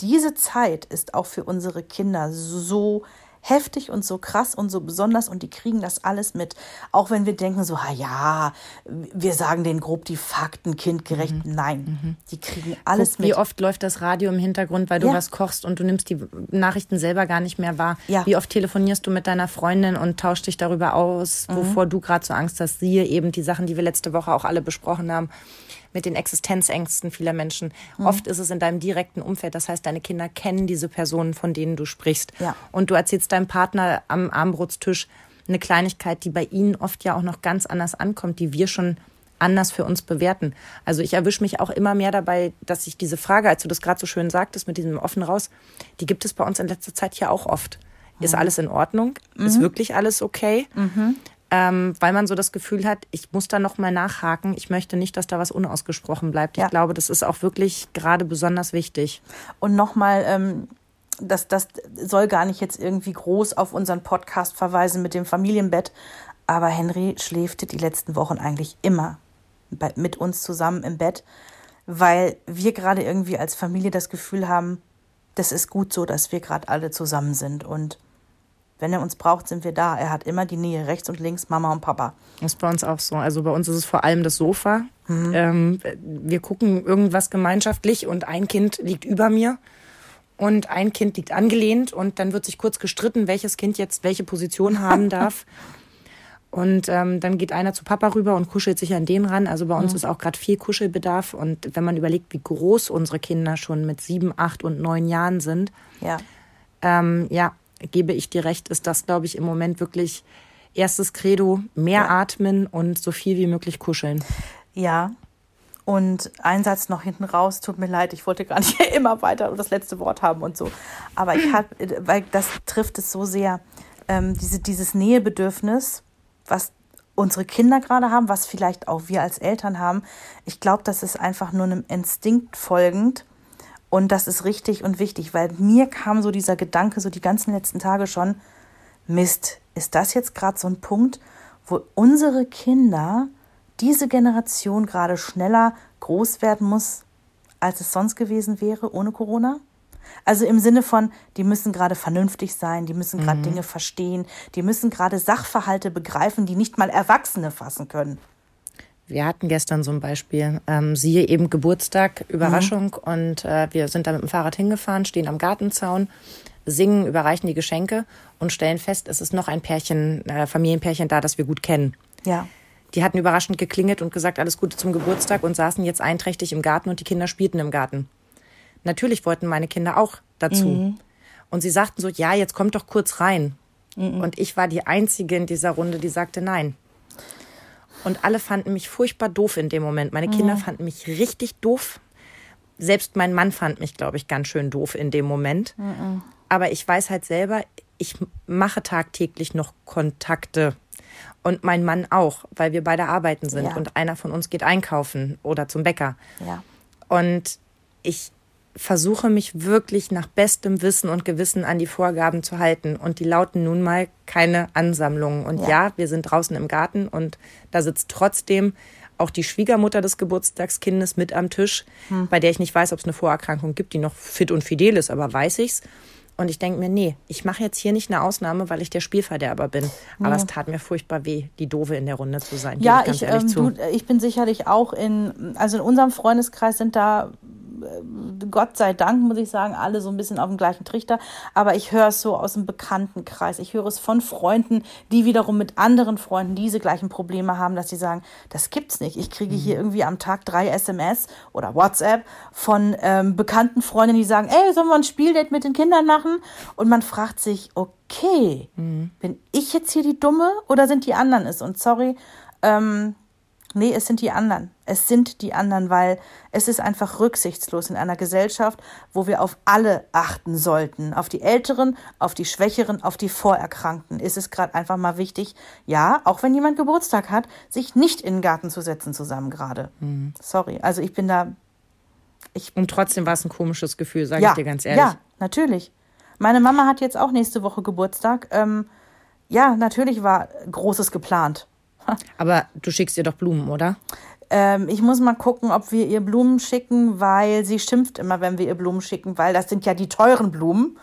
diese Zeit ist auch für unsere Kinder so heftig und so krass und so besonders und die kriegen das alles mit. Auch wenn wir denken so, ha ja, wir sagen denen grob die Fakten kindgerecht. Nein, die kriegen alles
Guck, wie
mit.
oft läuft das Radio im Hintergrund, weil du
Ja.
was kochst und du nimmst die Nachrichten selber gar nicht mehr wahr.
Ja.
Wie oft telefonierst du mit deiner Freundin und tauschst dich darüber aus,
Mhm.
wovor du gerade so Angst hast. Siehe eben die Sachen, die wir letzte Woche auch alle besprochen haben, mit den Existenzängsten vieler Menschen.
Mhm.
Oft ist es in deinem direkten Umfeld. Das heißt, deine Kinder kennen diese Personen, von denen du sprichst.
Ja.
Und du erzählst deinem Partner am Armbrotstisch eine Kleinigkeit, die bei ihnen oft ja auch noch ganz anders ankommt, die wir schon anders für uns bewerten. Also ich erwische mich auch immer mehr dabei, dass ich diese Frage, als du das gerade so schön sagtest, mit diesem offen raus, die gibt es bei uns in letzter Zeit ja auch oft. Ist alles in Ordnung?
Mhm.
Ist wirklich alles okay? Ähm, weil man so das Gefühl hat, ich muss da noch mal nachhaken. Ich möchte nicht, dass da was unausgesprochen bleibt.
Ja.
Ich glaube, das ist auch wirklich gerade besonders wichtig.
Und nochmal, ähm, das, das soll gar nicht jetzt irgendwie groß auf unseren Podcast verweisen mit dem Familienbett. Aber Henry schläfte die letzten Wochen eigentlich immer bei, mit uns zusammen im Bett, weil wir gerade irgendwie als Familie das Gefühl haben, das ist gut so, dass wir gerade alle zusammen sind. Und wenn er uns braucht, sind wir da. Er hat immer die Nähe rechts und links, Mama und Papa.
Das ist bei uns auch so. Also bei uns ist es vor allem das Sofa. Ähm, wir gucken irgendwas gemeinschaftlich und ein Kind liegt über mir und ein Kind liegt angelehnt und dann wird sich kurz gestritten, welches Kind jetzt welche Position haben darf. Und ähm, dann geht einer zu Papa rüber und kuschelt sich an den ran. Also bei uns ist auch gerade viel Kuschelbedarf. Und wenn man überlegt, wie groß unsere Kinder schon mit sieben, acht und neun Jahren sind,
Ja.
ähm, ja, gebe ich dir recht, ist das, glaube ich, im Moment wirklich erstes Credo, mehr atmen und so viel wie möglich kuscheln.
Ja. Und ein Satz noch hinten raus, tut mir leid, ich wollte gar nicht immer weiter das letzte Wort haben und so. Aber ich habe, weil das trifft es so sehr, ähm, diese, dieses Nähebedürfnis, was unsere Kinder gerade haben, was vielleicht auch wir als Eltern haben. Ich glaube, das ist einfach nur einem Instinkt folgend. Und das ist richtig und wichtig, weil mir kam so dieser Gedanke, so die ganzen letzten Tage schon, Mist, ist das jetzt gerade so ein Punkt, wo unsere Kinder, diese Generation gerade schneller groß werden muss, als es sonst gewesen wäre ohne Corona? Also im Sinne von, die müssen gerade vernünftig sein, die müssen gerade Dinge verstehen, die müssen gerade Sachverhalte begreifen, die nicht mal Erwachsene fassen können.
Wir hatten gestern so ein Beispiel. Ähm, siehe eben Geburtstag, Überraschung. Und äh, wir sind da mit dem Fahrrad hingefahren, stehen am Gartenzaun, singen, überreichen die Geschenke und stellen fest, es ist noch ein Pärchen, äh, Familienpärchen da, das wir gut kennen.
Ja.
Die hatten überraschend geklingelt und gesagt, alles Gute zum Geburtstag und saßen jetzt einträchtig im Garten und die Kinder spielten im Garten. Natürlich wollten meine Kinder auch dazu. Und sie sagten so, ja, jetzt kommt doch kurz rein. Und ich war die Einzige in dieser Runde, die sagte nein. Und alle fanden mich furchtbar doof in dem Moment. Meine Kinder fanden mich richtig doof. Selbst mein Mann fand mich, glaube ich, ganz schön doof in dem Moment. Aber ich weiß halt selber, ich mache tagtäglich noch Kontakte. Und mein Mann auch, weil wir beide arbeiten sind.
Ja.
Und einer von uns geht einkaufen oder zum Bäcker.
Ja.
Und ich versuche mich wirklich nach bestem Wissen und Gewissen an die Vorgaben zu halten. Und die lauten nun mal keine Ansammlungen. Und
Ja.
ja, wir sind draußen im Garten und da sitzt trotzdem auch die Schwiegermutter des Geburtstagskindes mit am Tisch, bei der ich nicht weiß, ob es eine Vorerkrankung gibt, die noch fit und fidel ist, aber weiß ich's. Und ich denke mir, nee, ich mache jetzt hier nicht eine Ausnahme, weil ich der Spielverderber bin. Aber es tat mir furchtbar weh, die Doofe in der Runde zu sein.
Ja, ich, ähm,
zu.
du, ich bin sicherlich auch in, also in unserem Freundeskreis sind da, Gott sei Dank, muss ich sagen, alle so ein bisschen auf dem gleichen Trichter. Aber ich höre es so aus dem Bekanntenkreis. Ich höre es von Freunden, die wiederum mit anderen Freunden diese gleichen Probleme haben, dass sie sagen, das gibt's nicht. Ich kriege hier irgendwie am Tag drei SMS oder WhatsApp von ähm, bekannten Freunden, die sagen, ey, sollen wir ein Spieldate mit den Kindern machen? Und man fragt sich, okay, bin ich jetzt hier die Dumme oder sind die anderen es? Und sorry, ähm, Nee, es sind die anderen. Es sind die anderen, weil es ist einfach rücksichtslos in einer Gesellschaft, wo wir auf alle achten sollten. Auf die Älteren, auf die Schwächeren, auf die Vorerkrankten. Ist es gerade einfach mal wichtig, ja, auch wenn jemand Geburtstag hat, sich nicht in den Garten zu setzen zusammen gerade. Mhm. Sorry. Also ich bin da.
Ich, Und trotzdem war es ein komisches Gefühl, sage ja, ich dir ganz ehrlich. Ja,
natürlich. Meine Mama hat jetzt auch nächste Woche Geburtstag. Ähm, ja, natürlich war Großes geplant.
Aber du schickst ihr doch Blumen, oder?
Ähm, ich muss mal gucken, ob wir ihr Blumen schicken, weil sie schimpft immer, wenn wir ihr Blumen schicken, weil das sind ja die teuren Blumen.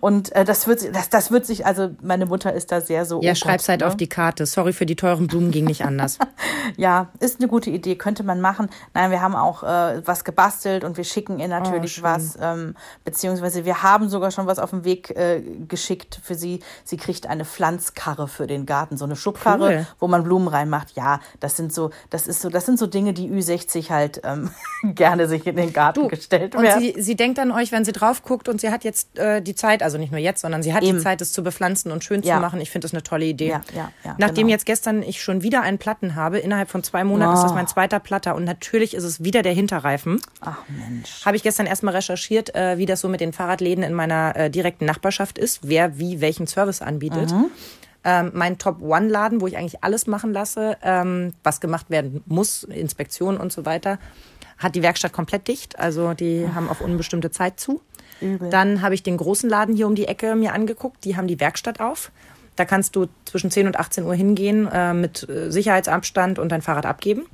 Und äh, das wird das, das wird sich, also meine Mutter ist da sehr so.
Ja, oh schreib's halt ne? auf die Karte. Sorry für die teuren Blumen, ging nicht anders.
ja, ist eine gute Idee, könnte man machen. Nein, wir haben auch äh, was gebastelt und wir schicken ihr natürlich oh, was, ähm, beziehungsweise wir haben sogar schon was auf den Weg äh, geschickt für sie. Sie kriegt eine Pflanzkarre für den Garten, so eine Schubkarre, cool. wo man Blumen reinmacht. Ja, das sind so, das ist so, das sind so Dinge, die Ü60 halt ähm, gerne sich in den Garten du, gestellt werden.
Und sie, sie denkt an euch, wenn sie drauf guckt und sie hat jetzt äh, die Zeit, also nicht nur jetzt, sondern sie hat Eben. die Zeit, es zu bepflanzen und schön ja. zu machen. Ich finde das eine tolle Idee. Ja, ja, ja, Nachdem genau. jetzt gestern ich schon wieder einen Platten habe, innerhalb von zwei Monaten oh. ist das mein zweiter Platter und natürlich ist es wieder der Hinterreifen.
Ach Mensch.
Habe ich gestern erstmal recherchiert, äh, wie das so mit den Fahrradläden in meiner äh, direkten Nachbarschaft ist, wer wie welchen Service anbietet. Mhm. Ähm, mein Top-One-Laden, wo ich eigentlich alles machen lasse, ähm, was gemacht werden muss, Inspektionen und so weiter, hat die Werkstatt komplett dicht. Also die haben auf unbestimmte Zeit zu. Übel. Dann habe ich den großen Laden hier um die Ecke mir angeguckt. Die haben die Werkstatt auf. Da kannst du zwischen 10 und 18 Uhr hingehen äh, mit äh, Sicherheitsabstand und dein Fahrrad abgeben.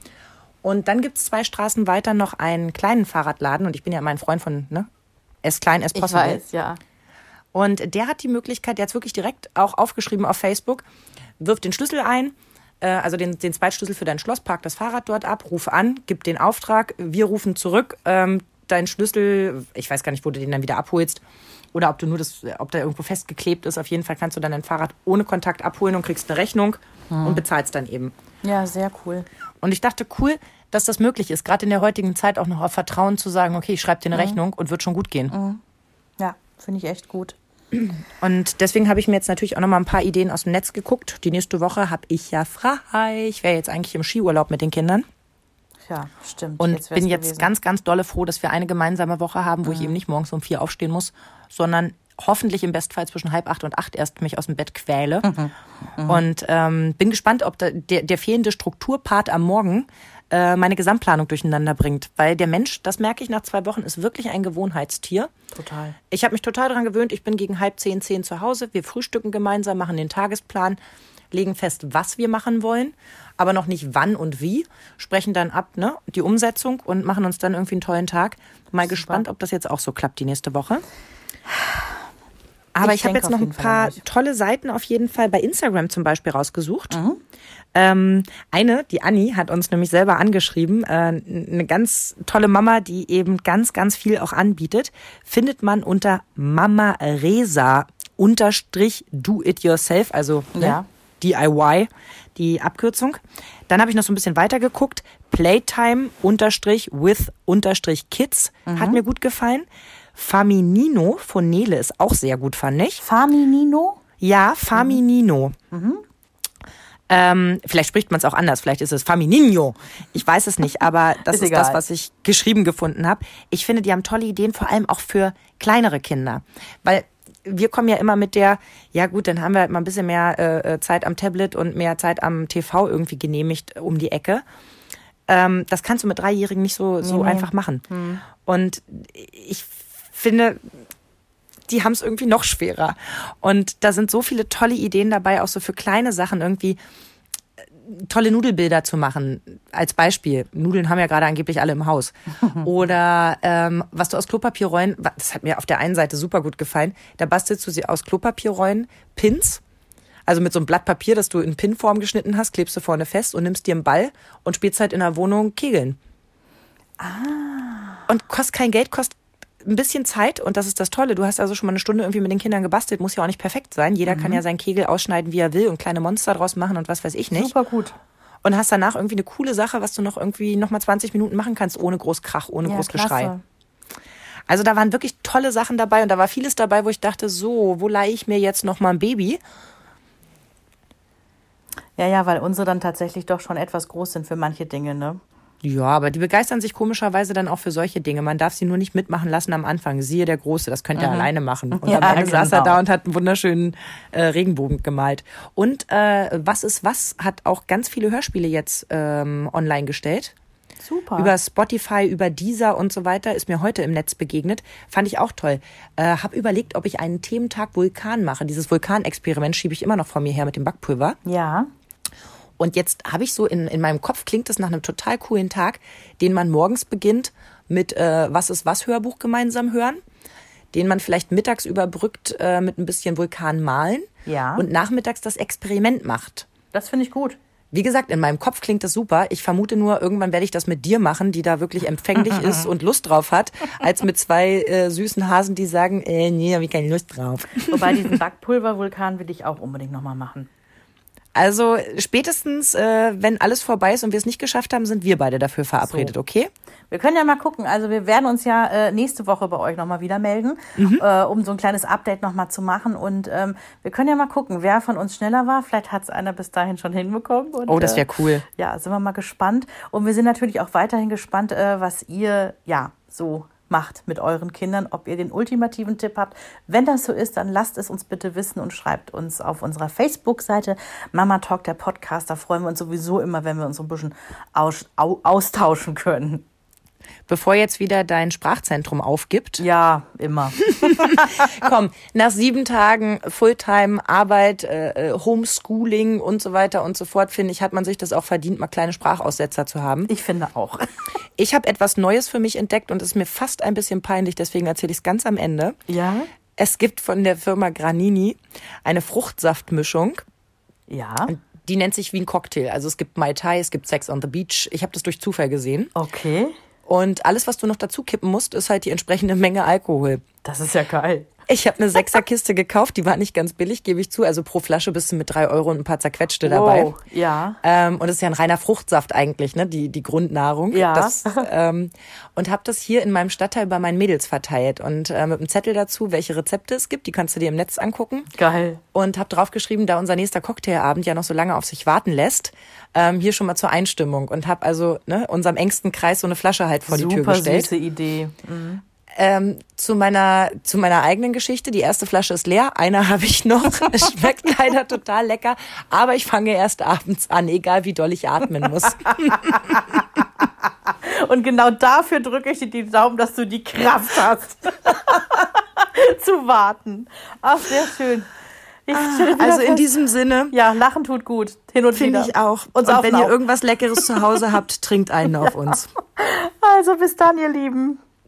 Und dann gibt es zwei Straßen weiter noch einen kleinen Fahrradladen. Und ich bin ja immer ein Freund von ne? S klein, S possible.
Ich weiß, ja.
Und der hat die Möglichkeit, der hat es wirklich direkt auch aufgeschrieben auf Facebook, wirft den Schlüssel ein, äh, also den, den Zweitschlüssel für dein Schloss, parkt das Fahrrad dort ab, ruf an, gib den Auftrag, wir rufen zurück, ähm, dein Schlüssel, ich weiß gar nicht, wo du den dann wieder abholst, oder ob du nur das, ob der irgendwo festgeklebt ist. Auf jeden Fall kannst du dann dein Fahrrad ohne Kontakt abholen und kriegst eine Rechnung hm. und bezahlst dann eben.
Ja, sehr cool.
Und ich dachte, cool, dass das möglich ist, gerade in der heutigen Zeit auch noch auf Vertrauen zu sagen, okay, ich schreibe dir eine mhm. Rechnung und wird schon gut gehen. Mhm.
Ja, finde ich echt gut.
Und deswegen habe ich mir jetzt natürlich auch noch mal ein paar Ideen aus dem Netz geguckt. Die nächste Woche habe ich ja frei. Ich wäre jetzt eigentlich im Skiurlaub mit den Kindern.
Ja, stimmt.
Und jetzt bin jetzt gewesen. ganz, ganz dolle froh, dass wir eine gemeinsame Woche haben, wo mhm. ich eben nicht morgens um vier aufstehen muss, sondern hoffentlich im Bestfall zwischen halb acht und acht erst mich aus dem Bett quäle. Mhm. Mhm. Und ähm, bin gespannt, ob der, der fehlende Strukturpart am Morgen äh, meine Gesamtplanung durcheinander bringt. Weil der Mensch, das merke ich nach zwei Wochen, ist wirklich ein Gewohnheitstier.
Total.
Ich habe mich total daran gewöhnt. Ich bin gegen halb zehn, zehn zu Hause. Wir frühstücken gemeinsam, machen den Tagesplan, legen fest, was wir machen wollen aber noch nicht wann und wie, sprechen dann ab, ne, die Umsetzung und machen uns dann irgendwie einen tollen Tag. Mal Super. gespannt, ob das jetzt auch so klappt die nächste Woche. Aber ich, ich habe jetzt noch ein paar tolle Seiten auf jeden Fall bei Instagram zum Beispiel rausgesucht. Mhm. Ähm, eine, die Anni, hat uns nämlich selber angeschrieben. Äh, eine ganz tolle Mama, die eben ganz, ganz viel auch anbietet, findet man unter Mama Resa unterstrich do it yourself, also ne, ja. DIY, die Abkürzung. Dann habe ich noch so ein bisschen weiter geguckt. Playtime unterstrich with unterstrich Kids mhm. hat mir gut gefallen. Faminino von Nele ist auch sehr gut, fand ich.
Faminino?
Ja, Faminino. Mhm. Ähm, vielleicht spricht man es auch anders, vielleicht ist es Faminino. Ich weiß es nicht, aber das ist, ist das, was ich geschrieben gefunden habe. Ich finde, die haben tolle Ideen, vor allem auch für kleinere Kinder. Weil wir kommen ja immer mit der, ja gut, dann haben wir halt mal ein bisschen mehr äh, äh Zeit am Tablet und mehr Zeit am TV irgendwie genehmigt um die Ecke. Ähm, das kannst du mit Dreijährigen nicht so, so nee. einfach machen. Mhm. Und ich finde, die haben es irgendwie noch schwerer. Und da sind so viele tolle Ideen dabei, auch so für kleine Sachen irgendwie tolle Nudelbilder zu machen. Als Beispiel. Nudeln haben ja gerade angeblich alle im Haus. Oder ähm, was du aus Klopapierrollen, das hat mir auf der einen Seite super gut gefallen, da bastelst du sie aus Klopapierrollen, Pins, also mit so einem Blatt Papier, das du in Pinform geschnitten hast, klebst du vorne fest und nimmst dir einen Ball und spielst halt in der Wohnung Kegeln.
Ah.
Und kostet kein Geld, kostet ein bisschen Zeit und das ist das Tolle. Du hast also schon mal eine Stunde irgendwie mit den Kindern gebastelt, muss ja auch nicht perfekt sein. Jeder mhm. kann ja seinen Kegel ausschneiden, wie er will und kleine Monster draus machen und was weiß ich nicht.
Super gut.
Und hast danach irgendwie eine coole Sache, was du noch irgendwie noch mal 20 Minuten machen kannst, ohne groß Krach, ohne ja, groß Geschrei. Also da waren wirklich tolle Sachen dabei und da war vieles dabei, wo ich dachte, so, wo leihe ich mir jetzt noch mal ein Baby?
Ja, ja, weil unsere dann tatsächlich doch schon etwas groß sind für manche Dinge, ne?
Ja, aber die begeistern sich komischerweise dann auch für solche Dinge. Man darf sie nur nicht mitmachen lassen am Anfang. Siehe der Große, das könnt ihr alleine machen. Und
Ja,
am Ende saß er
genau.
da und hat einen wunderschönen äh, Regenbogen gemalt. Und äh, Was ist was hat auch ganz viele Hörspiele jetzt ähm, online gestellt.
Super.
Über Spotify, über Deezer und so weiter ist mir heute im Netz begegnet. Fand ich auch toll. Äh, hab überlegt, ob ich einen Thementag Vulkan mache. Dieses Vulkanexperiment schiebe ich immer noch vor mir her mit dem Backpulver.
ja.
Und jetzt habe ich so in, in meinem Kopf, klingt das nach einem total coolen Tag, den man morgens beginnt mit äh, Was ist was Hörbuch gemeinsam hören, den man vielleicht mittags überbrückt äh, mit ein bisschen Vulkan malen
Ja.
und nachmittags das Experiment macht.
Das finde ich gut.
Wie gesagt, in meinem Kopf klingt das super. Ich vermute nur, irgendwann werde ich das mit dir machen, die da wirklich empfänglich ist und Lust drauf hat, als mit zwei äh, süßen Hasen, die sagen, äh, nee, habe ich keine Lust drauf.
Wobei diesen Backpulvervulkan will ich auch unbedingt nochmal machen.
Also spätestens, äh, wenn alles vorbei ist und wir es nicht geschafft haben, sind wir beide dafür verabredet,
So.
okay?
Wir können ja mal gucken. Also wir werden uns ja äh, nächste Woche bei euch nochmal wieder melden, äh, um so ein kleines Update nochmal zu machen. Und ähm, wir können ja mal gucken, wer von uns schneller war. Vielleicht hat es einer bis dahin schon hinbekommen. Und,
Oh, das wär
äh,
cool.
Ja, sind wir mal gespannt. Und wir sind natürlich auch weiterhin gespannt, äh, was ihr ja so macht mit euren Kindern, ob ihr den ultimativen Tipp habt. Wenn das so ist, dann lasst es uns bitte wissen und schreibt uns auf unserer Facebook-Seite Mama Talk, der Podcast. Da freuen wir uns sowieso immer, wenn wir uns ein bisschen aus, au, austauschen können.
Bevor jetzt wieder dein Sprachzentrum aufgibt.
Ja, immer.
Komm, nach sieben Tagen Fulltime Arbeit, äh, äh, Homeschooling und so weiter und so fort, finde ich, hat man sich das auch verdient, mal kleine Sprachaussetzer zu haben.
Ich finde auch.
Ich habe etwas Neues für mich entdeckt und es ist mir fast ein bisschen peinlich, deswegen erzähle ich es ganz am Ende.
Ja?
Es gibt von der Firma Granini eine Fruchtsaftmischung.
Ja.
Die nennt sich wie ein Cocktail. Also es gibt Mai Tai, es gibt Sex on the Beach. Ich habe das durch Zufall gesehen.
Okay.
Und alles, was du noch dazu kippen musst, ist halt die entsprechende Menge Alkohol.
Das ist ja geil.
Ich habe eine Sechserkiste gekauft, die war nicht ganz billig, gebe ich zu. Also pro Flasche bist du mit drei Euro und ein paar zerquetschte dabei.
Wow. Ja.
Ähm, und es ist ja ein reiner Fruchtsaft eigentlich, ne? Die, die Grundnahrung.
Ja.
Das, ähm, und habe das hier in meinem Stadtteil bei meinen Mädels verteilt. Und äh, mit einem Zettel dazu, welche Rezepte es gibt, die kannst du dir im Netz angucken.
Geil.
Und habe draufgeschrieben, da unser nächster Cocktailabend ja noch so lange auf sich warten lässt, ähm, hier schon mal zur Einstimmung. Und habe also ne, unserem engsten Kreis so eine Flasche halt vor die Tür
Super
gestellt.
süße Idee.
Ähm, zu meiner zu meiner eigenen Geschichte. Die erste Flasche ist leer, eine habe ich noch. Es schmeckt leider total lecker, aber ich fange erst abends an, egal wie doll ich atmen muss.
Und genau dafür drücke ich dir die Daumen, dass du die Kraft hast, zu warten. Ach, sehr schön. Wieder
Also in diesem Sinne
Ja, Lachen tut gut. Hin und
finde
wieder.
ich auch.
Und,
Und wenn ihr
irgend
irgendwas Leckeres zu Hause habt, trinkt einen auf uns.
Also bis dann, ihr Lieben.